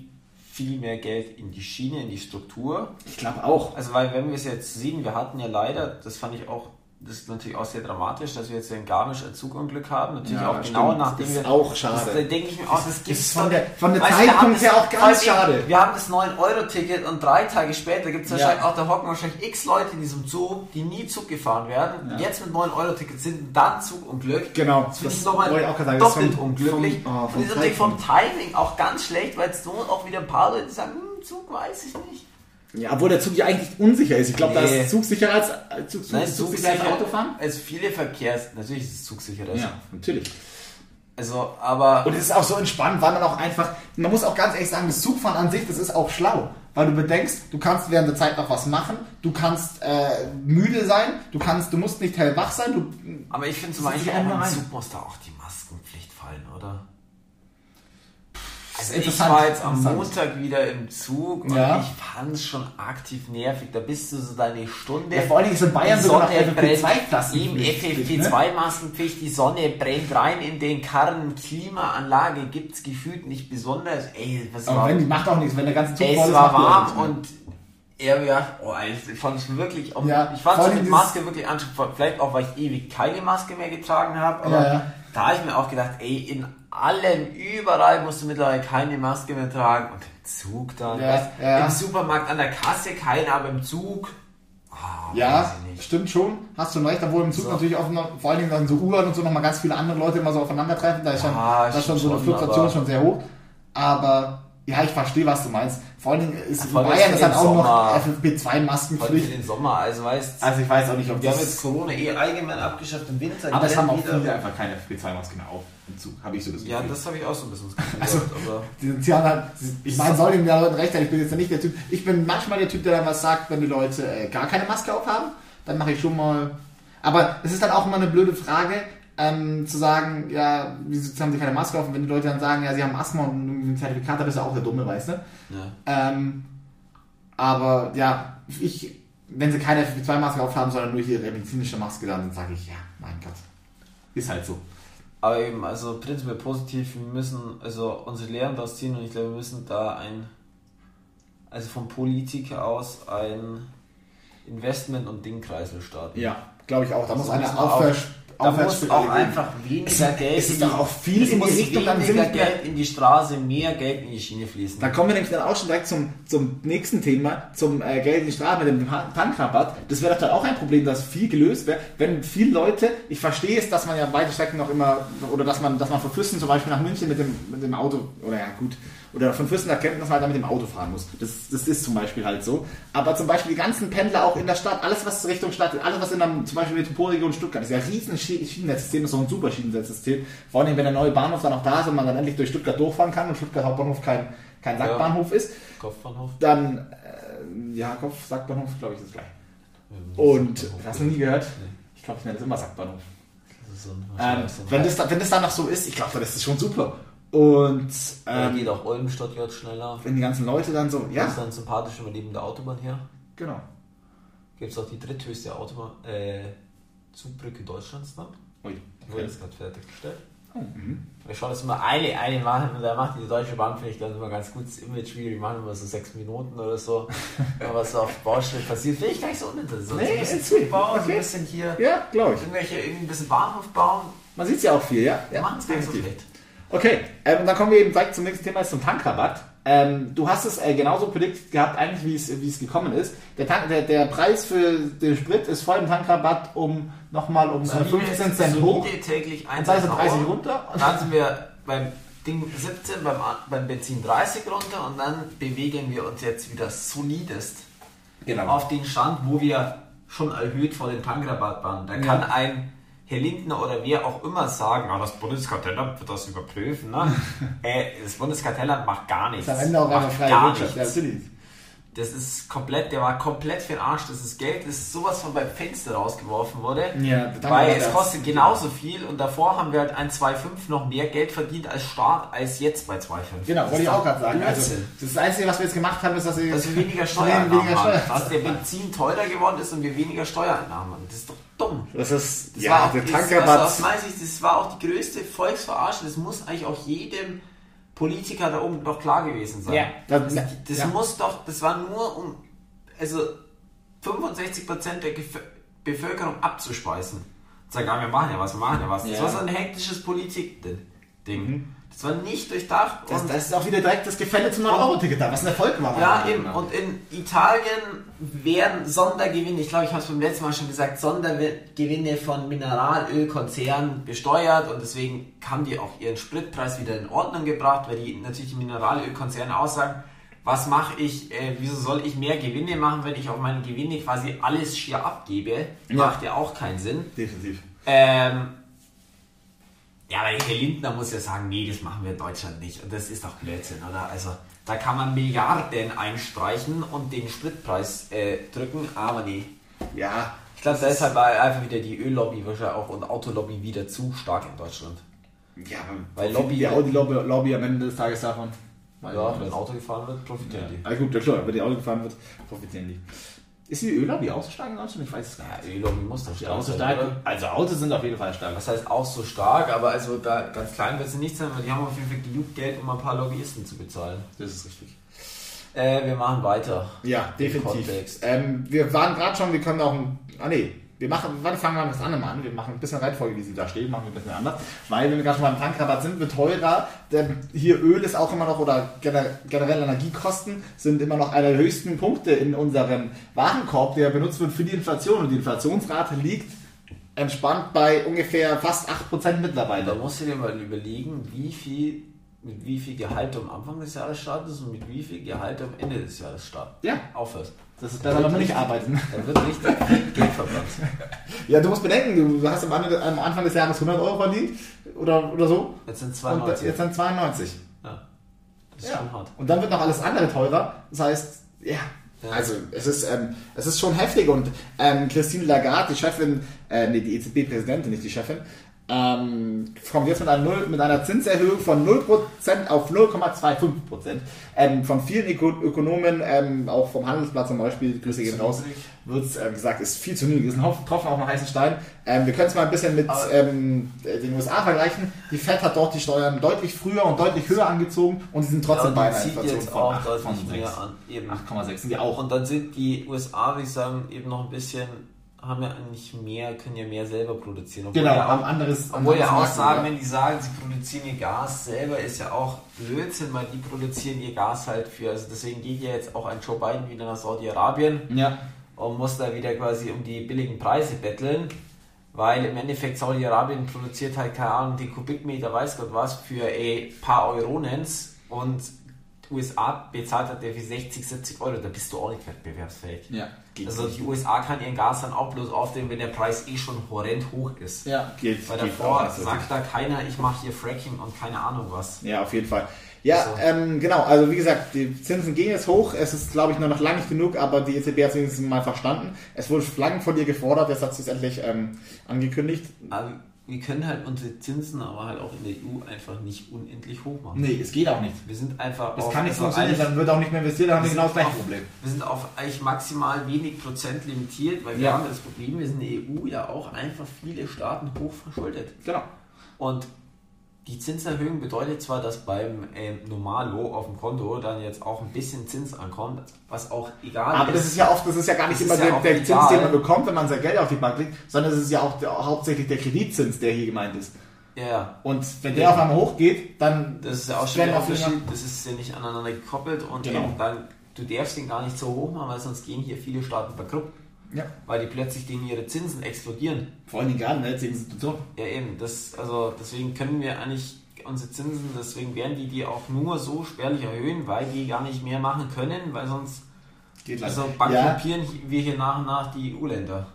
viel mehr Geld in die Schiene, in die Struktur. Ich glaube auch. Also, weil, wenn wir es jetzt sehen, wir hatten ja leider, das fand ich auch, das ist natürlich auch sehr dramatisch, dass wir jetzt in Garmisch ein Zugunglück haben. Natürlich Ja, auch genau stimmt. nachdem Ist wir. auch schade. Das, da denke ich mir auch, das ist gibt's von der- von der Zeitpunkt das- her auch ganz schade. Wir haben das 9-Euro-Ticket und drei Tage später gibt es Ja. wahrscheinlich auch, da hocken wahrscheinlich x Leute in diesem Zug, die nie Zug gefahren werden. Ja. Jetzt mit 9-Euro-Ticket sind dann Zugunglück. Genau, Das das ich nochmal das ist doppelt vom- unglücklich. vom- oh, vom und das ist natürlich vom. Timing auch ganz schlecht, weil jetzt so auch wieder ein paar Leute sagen, hm, Zug weiß ich nicht. Ja, obwohl der Zug ja eigentlich unsicher ist. Ich glaube, da Nee. ist Zug sicherer als, äh, Zug, Zug, Nein, Zug sicherer als Autofahren. Es viele Verkehrs... Natürlich ist es zugsicherer. Ja, natürlich. Also, aber... Und es ist auch so entspannt, weil man auch einfach, man muss auch ganz ehrlich sagen, das Zugfahren an sich, das ist auch schlau. Weil du bedenkst, du kannst während der Zeit noch was machen, du kannst äh, müde sein, du kannst, du musst nicht hellwach sein, du, Aber ich finde zum Beispiel, auch im Zug muss da auch die Maskenpflicht fallen, oder? Also ich war jetzt am interessant. Montag wieder im Zug und Ja. ich fand es schon aktiv nervig. Da bist du so deine Stunde. Ja, vor allen Dingen ist in Bayern die noch Sonne brennt, FFP2-Maskenpflicht, Eben ne? FFP2-Maskenpflicht, die Sonne brennt rein in den Karren. Klimaanlage gibt es gefühlt nicht besonders. Ey, was Aber war wenn, die macht auch nichts, wenn der ganze Zug voll es ist, war die auch warm und er ja, oh, ich fand es wirklich, auch- Ja, ich fand es allem mit Maske wirklich anspruchsvoll. Vielleicht auch, weil ich ewig keine Maske mehr getragen habe, aber Ja, ja. Da habe ich mir auch gedacht, ey, in allem, überall musst du mittlerweile keine Maske mehr tragen und im Zug dann, Ja, ja. im Supermarkt an der Kasse keiner, aber im Zug, ah, Ja, stimmt schon. Hast du recht, obwohl im Zug So. natürlich auch noch, vor allen Dingen dann so U-Bahn und so nochmal ganz viele andere Leute immer so aufeinandertreffen. Da ist schon, Ja, da ist schon so eine Fluktuation schon sehr hoch. Aber ja, ich verstehe, was du meinst. Vor allen Dingen ist in Vor Bayern ist halt den auch noch Sommer. Für FFP2-Maskenpflicht. den Sommer, also weißt Also ich weiß auch nicht, ob wir haben das... jetzt Corona eh allgemein abgeschafft im Winter. aber es haben auch viele einfach keine FFP2-Masken mehr auf im Zug, habe ich so das Gefühl. Ja, das habe ich auch so ein bisschen das Gefühl Also- gehabt, aber... Die, die haben halt, ich meine, soll ja Leuten recht sein, ich bin jetzt nicht der Typ. Ich bin manchmal der Typ, der dann was sagt, wenn die Leute äh, gar keine Maske aufhaben, dann mache ich schon mal. Aber es ist dann auch immer eine blöde Frage, ähm, zu sagen, ja, wieso haben sie keine Maske auf? Und wenn die Leute dann sagen, ja, sie haben Asthma und irgendwie ein Zertifikat, dann ist ja auch der Dumme, weißt du? Ja. Ähm, aber ja, ich, wenn sie keine FFP2-Maske aufhaben, sondern nur ihre medizinische Maske, dann sage ich, ja, mein Gott. Ist halt so. Aber eben, also prinzipiell positiv, wir müssen also unsere Lehren daraus ziehen und ich glaube, wir müssen da ein, also vom Politiker aus ein Investment- und Dingkreisel starten. Ja, glaube ich auch. Da muss Also eine müssen wir auch- Aufwärts Da muss auch geben. einfach weniger Es- Geld. es ist doch auch viel in die muss Richtung, weniger wir- Geld in die Straße, mehr Geld in die Schiene fließen. Da kommen wir nämlich dann auch schon direkt zum, zum nächsten Thema, zum äh, Geld in die Straße mit dem Tankrabatt. Das wäre doch dann auch ein Problem, das viel gelöst wäre, wenn viele Leute, ich verstehe es, dass man ja weite Strecken noch immer, oder dass man, dass man von Füssen zum Beispiel nach München mit dem, mit dem Auto, oder ja gut, oder von nach Kempten, dass man halt mit dem Auto fahren muss. Das, das ist zum Beispiel halt so. Aber zum Beispiel die ganzen Pendler auch in der Stadt, alles was Richtung Stadt, alles was in der, zum Beispiel Metropolregion Stuttgart ist, ja ein riesen Schi- Schienennetzsystem, ist auch ein super Schienennetzsystem. Vor allem, wenn der neue Bahnhof dann auch da ist und man dann endlich durch Stuttgart durchfahren kann und Stuttgart Hauptbahnhof kein, kein Ja. Sackbahnhof ist, Kopfbahnhof. dann äh, ja, Kopf, Sackbahnhof, glaube ich, ist gleich. Und hast du nie gehört? Nee. Ich glaube, ich nenne das immer Sackbahnhof. Das so Ähm, wenn, das, da- wenn das dann noch so ist, ich glaube, das ist schon super. Und Da ähm, geht auch Ulm Stuttgart schneller. wenn die ganzen Leute dann so, ja, ist dann sympathisch, man neben der Autobahn her. genau. Gibt es auch die dritthöchste Autobahn, äh, Zugbrücke Deutschlands dann. Ui, Die wurde jetzt gerade fertiggestellt. Wir schauen das immer eine, eine machen und da macht die Deutsche Bank, finde ich, dann immer ganz gutes Image, wie die machen immer so sechs Minuten oder so. Was so auf Baustelle passiert, finde ich gar nicht so uninteressant. Nee, so ein bisschen. Zug bauen, so Okay. ein bisschen hier Ja, glaube ich. irgendwelche, irgendwie ein bisschen Bahnhof bauen. Man sieht es ja auch viel, ja. Wir machen es gar nicht so schlecht. Okay, ähm, dann kommen wir eben direkt zum nächsten Thema, ist zum Tankrabatt. Ähm, du hast es äh, genauso prediktet gehabt, eigentlich wie es, wie es gekommen ist. Der, Tank, der, der Preis für den Sprit ist vor dem Tankrabatt um nochmal um äh, 15 Cent hoch. Solide täglich 1 Dann sind 30 runter. Und dann sind wir beim Ding 17, beim, beim Benzin 30 runter und dann bewegen wir uns jetzt wieder solidest Genau. auf den Stand, wo wir schon erhöht vor dem Tankrabatt waren. Da kann ein Herr Lindner oder wer auch immer sagen, ah, das Bundeskartellamt wird das überprüfen. Ne? äh, das Bundeskartellamt macht gar nichts. ist am Ende auch eine macht freie gar Wirtschaft. Ja, nichts. natürlich. Das ist komplett, der war komplett für den Arsch. Das ist Geld, das ist sowas von beim Fenster rausgeworfen wurde. Ja, weil es ist- kostet genauso viel und davor haben wir halt ein 2,5 noch mehr Geld verdient als Staat als jetzt bei 2,5. Genau, Das wollte ich ist auch gerade sagen. Also, das ist das Einzige, was wir jetzt gemacht haben, ist, dass wir, dass wir weniger Steuereinnahmen Steuer. haben. Dass der Benzin teurer geworden ist und wir weniger Steuereinnahmen haben. Das ist doch dumm. Das ist, Das ja, war auch, der das, Tankrabatt. Also aus meiner Sicht, das war auch die größte Volksverarsche. Das muss eigentlich auch jedem Politiker da oben doch klar gewesen sein. Ja, das- das, das ja. muss doch, das war nur um, also 65% der Gef Bevölkerung abzuspeisen. Sagen, wir machen ja was, wir machen ja was. Das Ja. Mhm. war so ein hektisches Politik-Ding. Das war nicht durchdacht. das, das ist auch wieder direkt das Gefälle zum 9-Euro-Ticket da, was ein Erfolg war. ja, eben. Und in Italien werden Sondergewinne, ich glaube, ich habe es beim letzten Mal schon gesagt, Sondergewinne von Mineralölkonzernen besteuert und deswegen haben die auch ihren Spritpreis wieder in Ordnung gebracht, weil die natürlich die Mineralölkonzerne aussagen, was mache ich, äh, wieso soll ich mehr Gewinne machen, wenn ich auf meine Gewinne quasi alles schier abgebe? Ja. Macht ja auch keinen Sinn. Definitiv. Ähm, ja, aber Herr Lindner muss ja sagen, nee, das machen wir in Deutschland nicht. Und das ist doch Blödsinn, oder? Also, da kann man Milliarden einstreichen und den Spritpreis äh, drücken, aber nee. Ja, Ich glaube, da ist halt einfach wieder die Öllobby wahrscheinlich auch und Autolobby wieder zu stark in Deutschland. ja Weil Lobby- die Audi Lobby, am Ende des Tages davon. Weil Ja, wenn Auto gefahren wird, profitieren die. Ah, gut, ja klar, wenn die Auto gefahren wird, profitieren die. Ist die Öllobby auch so stark in Deutschland? Ich weiß es gar nicht. Ja, Öllobby muss doch stark Autos so sein, stark. oder? Also Autos sind auf jeden Fall stark. Was heißt auch so stark, aber also da ganz klein wird sie nicht sein, weil die haben auf jeden Fall genug Geld, um ein paar Lobbyisten zu bezahlen. Das ist richtig. Äh, wir machen weiter. Ja, definitiv. Ähm, wir waren gerade schon, wir können auch ein. Ah nee, wir machen, wann fangen wir das andere an? Wir machen ein bisschen Reihenfolge, wie sie da steht, machen wir ein bisschen anders. Weil wenn wir gerade schon beim Tankrabatt sind, wird teurer. Denn hier Öl ist auch immer noch, oder gener- generell Energiekosten sind immer noch einer der höchsten Punkte in unserem Warenkorb, der benutzt wird für die Inflation. Und die Inflationsrate liegt entspannt bei ungefähr fast 8% Da mittlerweile. musst du dir mal überlegen, wie viel, mit wie viel Gehalt du am Anfang des Jahres startest und mit wie viel Gehalt am Ende des Jahres startest. Ja, Aufhörst. das ist besser, wenn wir nicht arbeiten. Da wird richtig viel Geld verbrannt. Ja, du musst bedenken, du hast am Anfang des Jahres 100 Euro verdient oder, oder so. Jetzt sind Und 92. jetzt sind 92. ja. Das ist Ja. schon hart. Und dann wird noch alles andere teurer. Das heißt, ja. Ja. Also es ist, ähm, es ist schon heftig und ähm, Christine Lagarde, die Chefin, äh, nee, die EZB-Präsidentin, nicht die Chefin, ähm, kommt jetzt mit einer, Null, mit einer Zinserhöhung von 0% auf 0,25%. Ähm, von vielen Öko Ökonomen, ähm, auch vom Handelsplatz zum Beispiel, Grüße gehen raus, wird ähm, gesagt, ist viel zu niedrig, ist ein Tropfen auf einen heißen Stein. Ähm, wir können es mal ein bisschen mit ähm, den USA vergleichen. Die Fed hat dort die Steuern deutlich früher und deutlich höher angezogen und sie sind Ja, trotzdem und bei einer Inflation jetzt von auch 8, deutlich von mehr 6. an. Eben. 8,6 sind die auch. Und dann sind die USA, würde ich sagen, eben noch ein bisschen, haben ja eigentlich mehr, können ja mehr selber produzieren. Obwohl Genau, ja haben auch, anderes. obwohl ja auch anderes sagen, Markt, wenn die sagen, sie produzieren ihr Gas selber, ist ja auch Blödsinn, weil die produzieren ihr Gas halt für, also deswegen geht ja jetzt auch ein Joe Biden wieder nach Saudi-Arabien ja. und muss da wieder quasi um die billigen Preise betteln, weil im Endeffekt Saudi-Arabien produziert halt, keine Ahnung, die Kubikmeter, weiß Gott was, für ein paar Euronens und USA bezahlt hat der für 60, 70 Euro, da bist du auch nicht wettbewerbsfähig. Ja, geht Also die USA kann ihren Gas dann auch bloß aufnehmen, wenn der Preis eh schon horrend hoch ist. Ja, geht. Weil geht davor auch nicht so sagt da keiner, ich mache hier Fracking und keine Ahnung was. Ja, auf jeden Fall. Ja, So. ähm, genau, also wie gesagt, die Zinsen gehen jetzt hoch, es ist glaube ich nur noch lange nicht genug, aber die EZB hat es wenigstens mal verstanden. Es wurde lang von dir gefordert, jetzt hat sie es endlich ähm, angekündigt. Aber wir können halt unsere Zinsen aber halt auch in der EU einfach nicht unendlich hoch machen. Nee, es geht auch nicht. Wir sind einfach Das kann nicht also funktionieren, dann wird auch nicht mehr investiert, dann haben wir genau das gleiche Problem. Wir sind auf eigentlich maximal wenig Prozent limitiert, weil wir Ja. haben das Problem, wir sind in der EU ja auch einfach viele Staaten hoch verschuldet. Genau. Und die Zinserhöhung bedeutet zwar, dass beim ähm, Normalo auf dem Konto dann jetzt auch ein bisschen Zins ankommt, was auch egal Aber das ist. ja oft, das ist ja gar nicht immer ist ja der, der Zins, den man bekommt, wenn man sein Geld auf die Bank legt, sondern es ist ja auch der, hauptsächlich der Kreditzins, der hier gemeint ist. ja, Und wenn der auf einmal hochgeht, dann das ist ja auch schon der Unterschied, das ist ja nicht aneinander gekoppelt und Genau. dann, du darfst den gar nicht so hoch machen, weil sonst gehen hier viele Staaten bankrott, Ja. weil die plötzlich denen ihre Zinsen explodieren. Vor allem gerade in der jetzigen Situation. Ja eben, das, also deswegen können wir eigentlich unsere Zinsen, deswegen werden die die auch nur so spärlich erhöhen, weil die gar nicht mehr machen können, weil sonst Geht also ja, bankrottieren wir hier nach und nach die EU-Länder.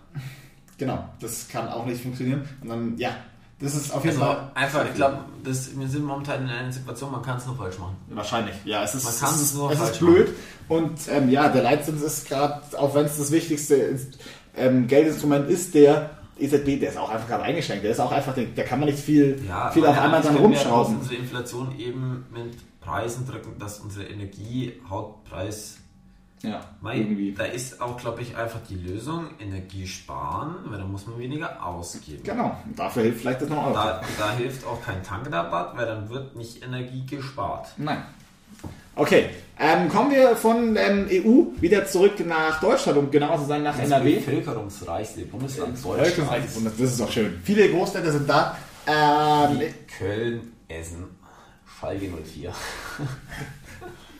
genau. Das kann auch nicht funktionieren. Und dann, ja, das ist auf jeden Also Fall einfach, ich glaube, wir sind momentan in einer Situation, man kann es nur falsch machen. Wahrscheinlich, ja. Es ist, Man kann es ist, nur es ist falsch blöd. Und ähm, ja, der Leitzins ist gerade, auch wenn es das wichtigste ist, ähm, Geldinstrument ist, der EZB, der ist auch einfach gerade eingeschränkt. Der ist auch einfach, der, kann man nicht viel, Ja, viel auf einmal dann wir rumschrauben. auf unsere Inflation eben mit Preisen drücken, dass unsere Energie, Hauptpreis, Ja, Mei, irgendwie. da ist auch, glaube ich, einfach die Lösung, Energie sparen, weil da muss man weniger ausgeben. Genau, und dafür hilft vielleicht das noch Euro. Da, da hilft auch kein Tankrabatt, weil dann wird nicht Energie gespart. Nein. Okay, ähm, kommen wir von ähm, EU wieder zurück nach Deutschland, um genau zu sein, nach Das NRW. bevölkerungsreichste Bundesland Deutschland. Deutschland. Das ist doch schön. Viele Großstädte sind da. Ähm, Köln, Essen, Schalke 04.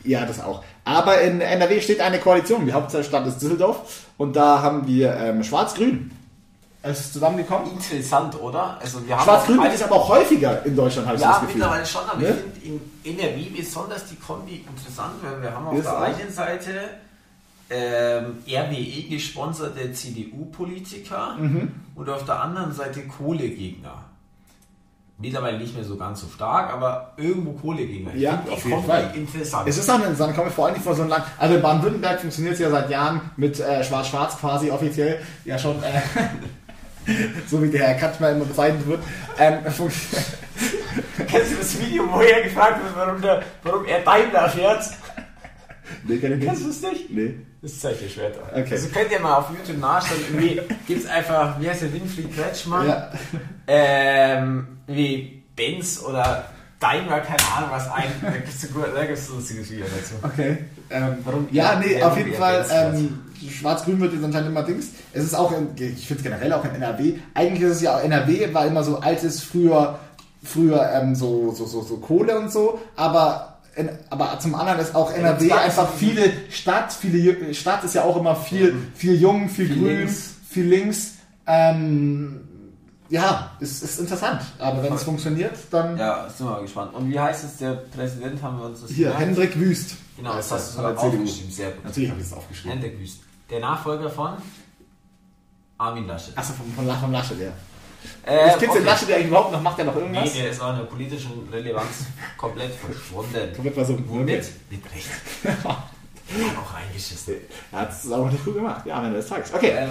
ja, das auch. Aber in NRW steht eine Koalition. Die Hauptstadt ist Düsseldorf. Und da haben wir ähm, Schwarz-Grün. Es ist zusammengekommen. Interessant, oder? Also wir haben Schwarz-Grün ist aber auch häufiger in Deutschland, habe ich Ja, das Gefühl. mittlerweile schon, aber Ne? ich finde in NRW besonders die Kombi interessant, weil wir haben auf Ist der einen Seite ähm, RWE gesponserte CDU-Politiker Mhm. und auf der anderen Seite Kohlegegner. Mittlerweile nicht mehr so ganz so stark, aber irgendwo Kohlegegner. Ich Ja, auf jeden Fall. interessant. Es ist auch eine interessante Kombi, vor allem nicht vor so einem Land. Also in Baden-Württemberg funktioniert es ja seit Jahren mit äh, Schwarz-Schwarz quasi offiziell. Ja, schon. Äh, so wie der Herr Katschmer immer bezeichnet wird. Ähm, Kennst du das Video, wo er gefragt wird, warum, der, warum er Daimler fährt? Nee, kenn ich nicht. Kennst du es nicht? Nee. Das zeige ich dir später. Okay. Also könnt ihr mal auf YouTube nachschauen. Irgendwie gibt es einfach, wie heißt der, Winfried Kretschmann? Ja. ähm, wie Benz oder Daimler, keine Ahnung was ein. Da gibt es ein, lustiges Video dazu. Okay. Ähm, Warum ja, nee, auf jeden Fall. Ähm, Schwarz-Grün wird jetzt anscheinend immer Dings. Es ist auch, in, ich finde es generell auch in NRW. Eigentlich ist es ja auch NRW, war immer so altes, früher, früher ähm, so, so, so, so Kohle und so. Aber, in, aber zum anderen ist auch NRW zwar- einfach viele Stadt, viele Stadt ist ja auch immer viel, viel jung, viel, Viel grün, links. viel links. Ähm, ja, ist, ist interessant. Aber wenn es funktioniert, dann Ja, sind wir mal gespannt. Und wie heißt es, der Präsident, haben wir uns das hier, gemerkt? Hendrik Wüst. Genau, das hast du sogar aufgeschrieben, sehr gut. Natürlich habe ich das aufgeschrieben. Hendrik Wüst. Der Nachfolger von Armin Laschet. Achso, von, von, von Laschet, ja. Äh, Gibt es den Laschet eigentlich überhaupt noch? Macht er noch irgendwas? Nee, der ist auch in der politischen Relevanz komplett verschwunden. Komplett versunken, Womit? Mit Recht. auch reingeschissen. Er hat es auch nicht gut gemacht. Ja, am Ende des Tages. Okay. Ähm,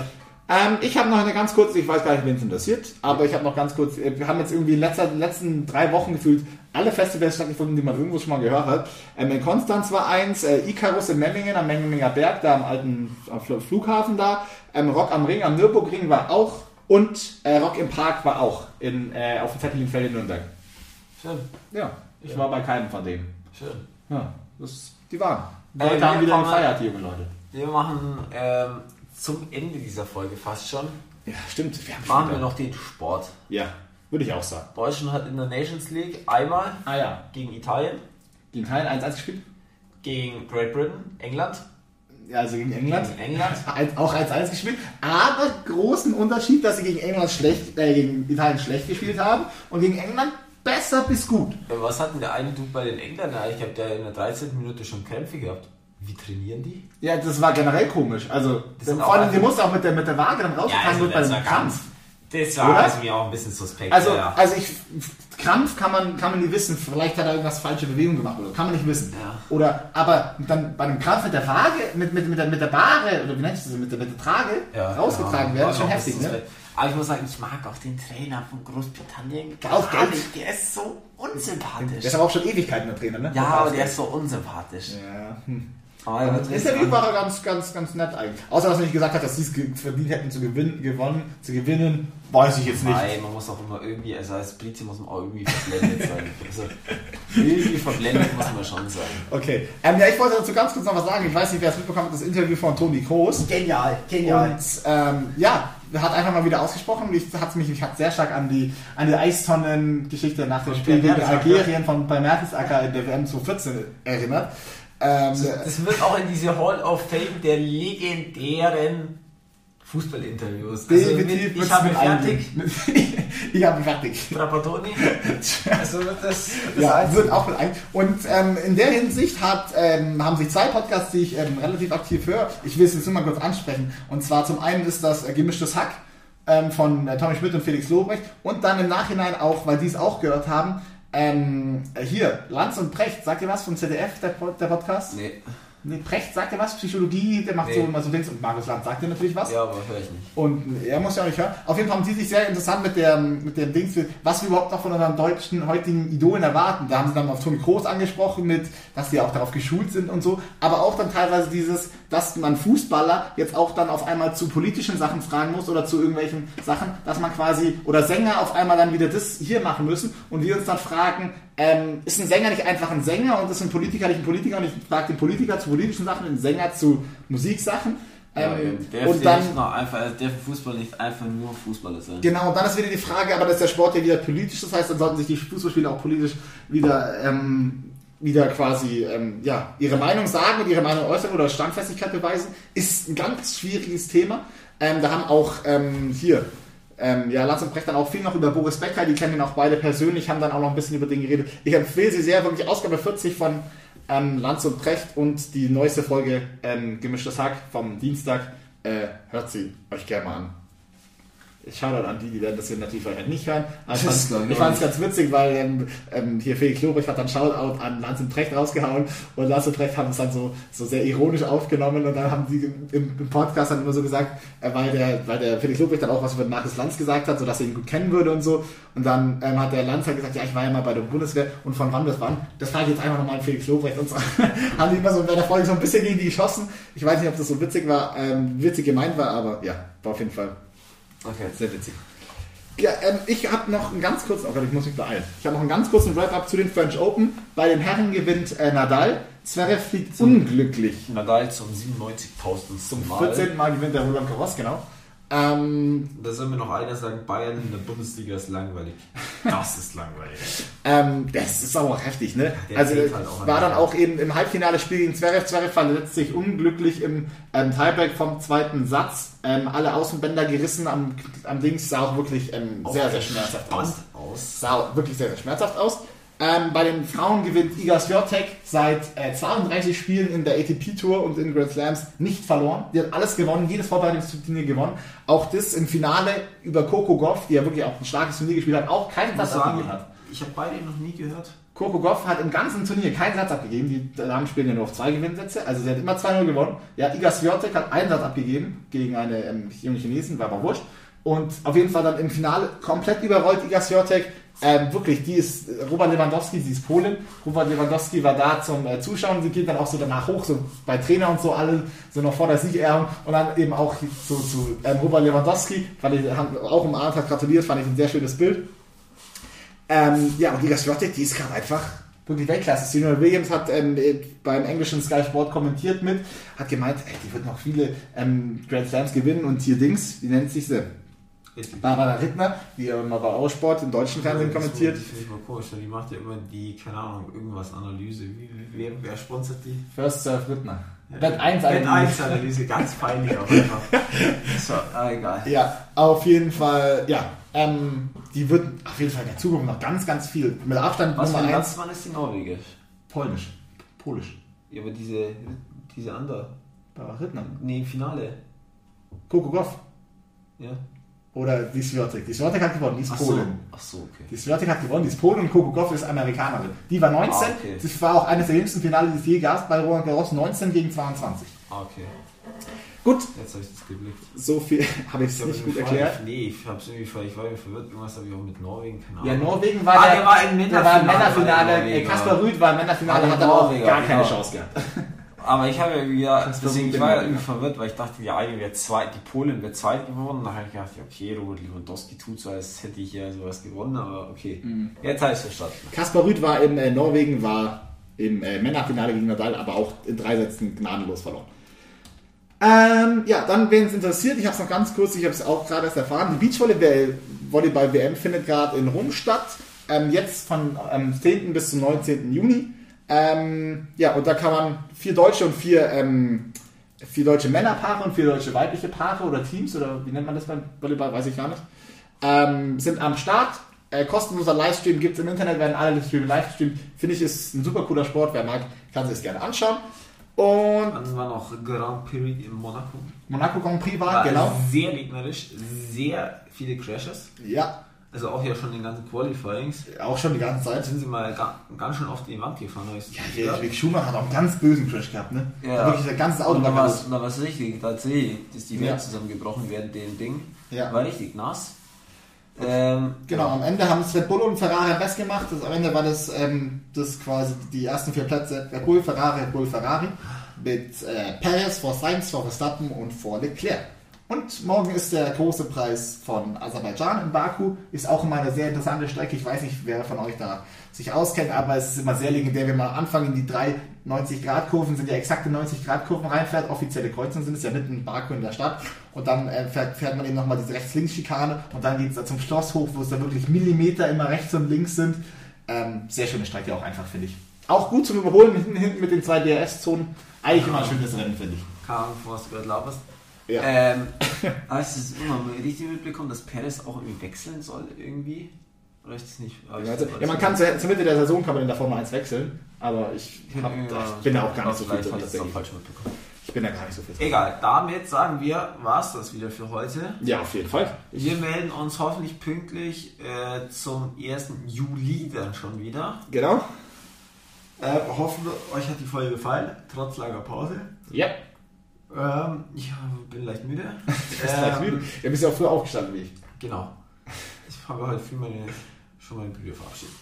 Ähm, ich habe noch eine ganz kurze, ich weiß gar nicht, wen es interessiert, aber ich habe noch ganz kurz, äh, wir haben jetzt irgendwie in letzter, letzten drei Wochen gefühlt alle Festivals stattgefunden, die man irgendwo schon mal gehört hat. Ähm, in Konstanz war eins, äh, Icarus in Memmingen am Memminger Berg, da am alten am Fl- Flughafen da. Ähm, Rock am Ring, am Nürburgring war auch und äh, Rock im Park war auch in, äh, auf dem Zeppelinfeld in Nürnberg. schön, Ja, ich war bei keinem von denen. schön. Ja, das, die waren. Die Leute wir haben wieder gefeiert, die jungen Leute. Wir machen ähm, zum Ende dieser Folge fast schon, Ja, stimmt. Wir haben machen wir noch den Sport. Ja, würde ich auch sagen. Deutschland hat in der Nations League einmal Ah ja. gegen Italien, Gegen Italien 1-1 gespielt? gegen Great Britain, England, Ja, also gegen England. gegen England. Als- Auch 1-1 gespielt. Aber großen Unterschied, dass sie gegen England schlecht, äh, gegen Italien schlecht gespielt haben und gegen England besser bis gut. Was hat denn der eine Dude bei den Engländern? Ich habe der in der 13. Minute schon Krämpfe gehabt. Wie trainieren die? Ja, das war generell komisch. Also, Das vor allem, die musste auch mit der, mit der Waage dann rausgetragen wird bei dem Krampf. Das war also mir auch ein bisschen suspekt. Also, ja. also ich, Krampf kann man, kann man nicht wissen. Vielleicht hat er irgendwas falsche Bewegungen gemacht oder kann man nicht wissen. Ja. Oder, aber dann bei einem Krampf mit der Waage, mit, mit, mit, der, mit der Bahre, oder wie nennst du das, mit der, mit der Trage, Ja, rausgetragen genau. werden, schon heftig, ne? Aber ich muss sagen, ich mag auch den Trainer von Großbritannien Auch gar nicht. Der ist so unsympathisch. Der ist aber auch schon Ewigkeiten der Trainer, ne? ja, aber der ist so unsympathisch. Ja, hm. Und das Interview war er ganz, ganz, ganz nett eigentlich. Außer, dass er nicht gesagt hat, dass sie es verdient hätten zu gewinnen, gewonnen, zu gewinnen, weiß ich jetzt nicht. Nein, man muss auch immer irgendwie, also als Brite muss man auch irgendwie verblendet sein. Also irgendwie verblendet muss man schon sein. Okay. Ähm, ja, ich wollte dazu ganz kurz noch was sagen. Ich weiß nicht, wer es mitbekommen hat, das Interview von Toni Kroos. Genial, genial. Und ähm, ja, hat einfach mal wieder ausgesprochen. Ich hat mich, mich hat sehr stark an die an die Eistonnen-Geschichte nach dem Spiel gegen. Algerien von bei Mertesacker in der WM 2014 erinnert. Ähm, Das wird auch in diese Hall of Fame der legendären Fußballinterviews. Also mit, ich habe fertig, ich habe fertig. Trapattoni. Also wird das, das Ja, wird auch mit ein. Und ähm, in der Hinsicht hat, ähm, haben sich zwei Podcasts, die ich ähm, relativ aktiv höre. Ich will es jetzt nur mal kurz ansprechen. Und zwar zum einen ist das äh, Gemischtes Hack ähm, von äh, Tommy Schmidt und Felix Lobrecht. Und dann im Nachhinein auch, weil die es auch gehört haben, ähm, äh, hier, Lanz und Precht. Sagt ihr was vom ZDF, der, der Podcast? Nee, Nee, Precht sagt ihr was? Psychologie, der macht Nee. so immer so Dings. Und Markus Lanz sagt dir natürlich was. ja, aber höre ich nicht. Und er muss ja auch nicht hören. Auf jeden Fall haben sie sich sehr interessant mit der, mit dem Dings, was wir überhaupt noch von unseren deutschen heutigen Idolen erwarten. Da haben sie dann auf Toni Kroos angesprochen mit, dass die auch darauf geschult sind und so. Aber auch dann teilweise dieses, dass man Fußballer jetzt auch dann auf einmal zu politischen Sachen fragen muss oder zu irgendwelchen Sachen, dass man quasi, oder Sänger auf einmal dann wieder das hier machen müssen und wir uns dann fragen, ähm, ist ein Sänger nicht einfach ein Sänger und ist ein Politiker nicht ein Politiker und ich frage den Politiker zu politischen Sachen, den Sänger zu Musiksachen. Ja, Ähm, der und dann nicht einfach, also der Fußball nicht einfach nur Fußballer sein. Genau, und dann ist wieder die Frage, aber das ist der Sport ja wieder politisch, das heißt, dann sollten sich die Fußballspieler auch politisch wieder, ähm, wieder quasi ähm, ja, ihre Meinung sagen und ihre Meinung äußern oder Standfestigkeit beweisen. Ist ein ganz schwieriges Thema. Ähm, da haben auch ähm, hier, ähm, ja, Lanz und Brecht dann auch viel noch über Boris Becker, die kennen ihn auch beide persönlich, haben dann auch noch ein bisschen über den geredet. Ich empfehle sie sehr, wirklich Ausgabe 40 von ähm, Lanz und Brecht und die neueste Folge ähm, Gemischtes Hack vom Dienstag. Äh, hört sie euch gerne mal an. Shoutout an die, die werden das hier natürlich vielleicht nicht hören. Aber ich fand es ganz witzig, weil ähm, ähm, hier Felix Lobrecht hat dann Shoutout an Lanz und Brecht rausgehauen und Lanz und Brecht haben es dann so, so sehr ironisch aufgenommen und dann haben die im, im Podcast dann immer so gesagt, äh, weil, der, weil der Felix Lobrecht dann auch was über Markus Lanz gesagt hat, sodass er ihn gut kennen würde und so. Und dann ähm, hat der Lanz halt gesagt, ja, ich war ja mal bei der Bundeswehr und von wann bis wann. Das frage ich jetzt einfach nochmal an Felix Lobrecht und so. haben die immer so bei der Folge so ein bisschen gegen die geschossen. Ich weiß nicht, ob das so witzig war, ähm, witzig gemeint war, aber ja, war auf jeden Fall Okay. sehr witzig. Ja, ähm, ich habe noch einen ganz kurzen, oh Gott, ich muss mich beeilen. Ich habe noch einen ganz kurzen Wrap-up zu den French Open. Bei den Herren gewinnt äh, Nadal. Zverev fliegt unglücklich. Nadal zum 97.000. Zum Mal. 14. Mal gewinnt der Roland Garros, genau. Ähm, Da soll mir noch einer sagen, Bayern in der Bundesliga ist langweilig. Das ist langweilig. ähm, das ist aber auch heftig, ne? Der also halt war dann auch eben im Halbfinale Spiel gegen Zverev. Zverev verletzt sich unglücklich im ähm, Tiebreak vom zweiten Satz. Ähm, alle Außenbänder gerissen am, am Dings. Sah auch wirklich ähm, sehr, sehr schmerzhaft aus. Aus. sah wirklich sehr, sehr schmerzhaft aus. Ähm, bei den Frauen gewinnt Iga Swiatek seit äh, 32 Spielen in der ATP-Tour und in Grand Slams nicht verloren. Die hat alles gewonnen, jedes Vorbereitungsturnier gewonnen. Auch das im Finale über Coco Goff, die ja wirklich auch ein starkes Turnier gespielt hat, auch keinen Satz abgegeben hat. ich habe beide noch nie gehört. Coco Goff hat im ganzen Turnier keinen Satz abgegeben. Die Damen spielen ja nur auf zwei Gewinnsätze. Also sie hat immer 2-0 gewonnen. Ja, Iga Swiatek hat einen Satz abgegeben gegen eine ähm, junge Chinesin, war aber wurscht. Und auf jeden Fall dann im Finale komplett überrollt Iga Swiatek. Ähm, wirklich, die ist Robert Lewandowski, sie ist Polin. Robert Lewandowski war da zum äh, Zuschauen. Sie geht dann auch so danach hoch, so bei Trainer und so, alle so noch vor der Siegerehrung. Und dann eben auch so zu ähm, Robert Lewandowski, fand ich, haben auch umarmt, hat gratuliert, fand ich ein sehr schönes Bild. Ähm, ja, und Iga Swiatek, die ist gerade einfach wirklich Weltklasse. Serena Williams hat ähm, äh, beim englischen Sky Sport kommentiert mit, hat gemeint, ey, die wird noch viele ähm, Grand Slams gewinnen und hier Dings, wie nennt sich sie? Barbara Rittner, die ja mal bei Eurosport im deutschen Fernsehen kommentiert. Das finde ich mal komisch, weil die macht ja immer die, keine Ahnung, irgendwas Analyse. Wie, wer, wer sponsert die? First Serve Rittner. Wett 1 Wett 1 Analyse, ganz peinlich auch einfach. So, ah, egal. Ja, auf jeden Fall, ja. Ähm, die wird auf jeden Fall in der Zukunft noch ganz, ganz viel. Mit Abstand Was Nummer ein 1. Landsmann ist die Norweger? Polnisch. Polisch. Ja, aber diese, diese andere. Barbara Rittner. Nee, Finale. Coco Goff. Ja. Oder die Swiatek. Die Swiatek hat gewonnen, die ist Ach so. Polin. Ach so, okay. Die Swiatek hat gewonnen, die ist Polin und Coco Goff ist Amerikanerin. Die war 19, Ah, okay. das war auch eines der jüngsten Finale, die es je gab bei Roland Garros, 19 gegen 22. Ah, okay. Gut, Jetzt habe ich das geblickt. so viel habe ich es nicht gut erklärt. Nee, ich hab's irgendwie ich war irgendwie verwirrt. Irgendwas habe ich auch mit Norwegen, keine Ja, Ahnung. Norwegen war, Ah, der, der war im Männerfinale, Männerfinale. Äh. Kaspar Rüth war im Männerfinale, Ah, hat aber auch gar keine genau. Chance gehabt. aber ich habe ja wieder, deswegen, ich war ja irgendwie verwirrt, weil ich dachte, die eine wäre zwei, die Polen wäre zweit geworden. Da habe ich gedacht, ja, okay, Robert Lewandowski tut so, als hätte ich ja sowas gewonnen, aber okay. Mhm. Jetzt habe ich es verstanden. Kaspar Rüth war in äh, Norwegen, war im äh, Männerfinale gegen Nadal, aber auch in drei Sätzen gnadenlos verloren. Ähm, ja, dann, wen es interessiert, ich habe es noch ganz kurz, ich habe es auch gerade erst erfahren, die Beachvolleyball-WM findet gerade in Rom statt, ähm, jetzt von ähm, 10. bis zum 19. Juni. Ähm, ja, und da kann man vier deutsche und vier, ähm, vier deutsche Männerpaare und vier deutsche weibliche Paare oder Teams, oder wie nennt man das beim Volleyball, weiß ich gar nicht, ähm, sind am Start. Äh, kostenloser Livestream gibt es im Internet, werden alle Stream live streamen. Finde ich, ist ein super cooler Sport. Wer mag, kann sich das gerne anschauen. Und Dann war noch Grand Prix in Monaco. Monaco Grand Prix war, War genau. sehr regnerisch, sehr viele Crashes. Ja, Also auch ja schon in den ganzen Qualifyings. auch schon die ganze Zeit. Sind sie mal ga, ganz schön auf die Wand gefahren. ich Ja. Mick Schumacher hat auch einen ganz bösen Crash gehabt, ne? Ja. Wirklich, das ganze Auto Und da war es da war's richtig, tatsächlich ist die Welt Ja. zusammengebrochen während dem Ding. Ja. War richtig nass. Ähm, Genau, am Ende haben es Red Bull und Ferrari am besten gemacht. Das, am Ende war das, ähm, das quasi die ersten vier Plätze Red Bull, Ferrari, Red Bull, Ferrari. Mit äh, Perez vor Sainz, vor Verstappen und vor Leclerc. Und morgen ist der große Preis von Aserbaidschan in Baku. Ist auch immer eine sehr interessante Strecke. Ich weiß nicht, wer von euch da sich auskennt, aber es ist immer sehr legendär, wenn man am Anfang in die drei 90-Grad-Kurven, sind ja exakte 90-Grad-Kurven reinfährt. Offizielle Kreuzungen sind es ja mitten in Baku in der Stadt. Und dann äh, fährt, fährt man eben nochmal diese Rechts-Links-Schikane und dann geht es da zum Schloss hoch, wo es da wirklich Millimeter immer rechts und links sind. Ähm, sehr schöne Strecke auch einfach, finde ich. Auch gut zum Überholen hinten, hinten mit den zwei DRS-Zonen. Eigentlich immer ein schönes Rennen, finde ich. Keine Ahnung, von Ja. Ähm, aber es ist immer richtig mitbekommen, dass Perez auch irgendwie wechseln soll irgendwie. Oder ist das nicht? ich- Also, ja, man kann zur, zur Mitte der Saison kann man in der Formel 1 wechseln, aber ich, hab, Ja, ich bin da auch gar nicht so viel drin. ich. Ich bin da gar nicht so viel drin. Egal, damit sagen wir, war es das wieder für heute. Ja, auf jeden Fall. Wir melden uns hoffentlich pünktlich äh, zum 1. Juli dann schon wieder. Genau. Äh, hoffen, euch hat die Folge gefallen, trotz langer Pause. Ja. Ähm, ich bin leicht müde. Du bist gleich müde. Ja, bist ja auch früher aufgestanden wie ich. Genau. Ich habe heute früh meine, schon meine Brüder verabschiedet.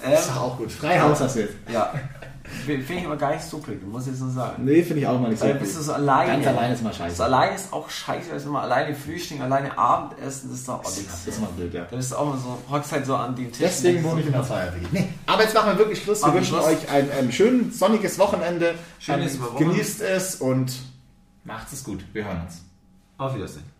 Ist Ähm, doch auch gut. Frei Haus hast du jetzt. ja. Finde ich aber gar nicht so prickelnd, muss ich jetzt nur sagen. Nee, finde ich auch mal nicht so Weil bist du so alleine. Ganz alleine ist mal scheiße. alleine ist auch scheiße, also immer alleine frühstücken, alleine Abendessen, das ist doch auch Das ist mal blöd, ja. Dann ist es auch mal so, hockst halt so an den Tisch. Deswegen wohne ich in der Zweier-WG. Nee, aber jetzt machen wir wirklich Schluss. Wir wünschen Schluss. euch ein, ein schön sonniges Wochenende. Schönes Ähm, Woche. Genießt es und macht es gut. Wir hören uns. Auf Wiedersehen.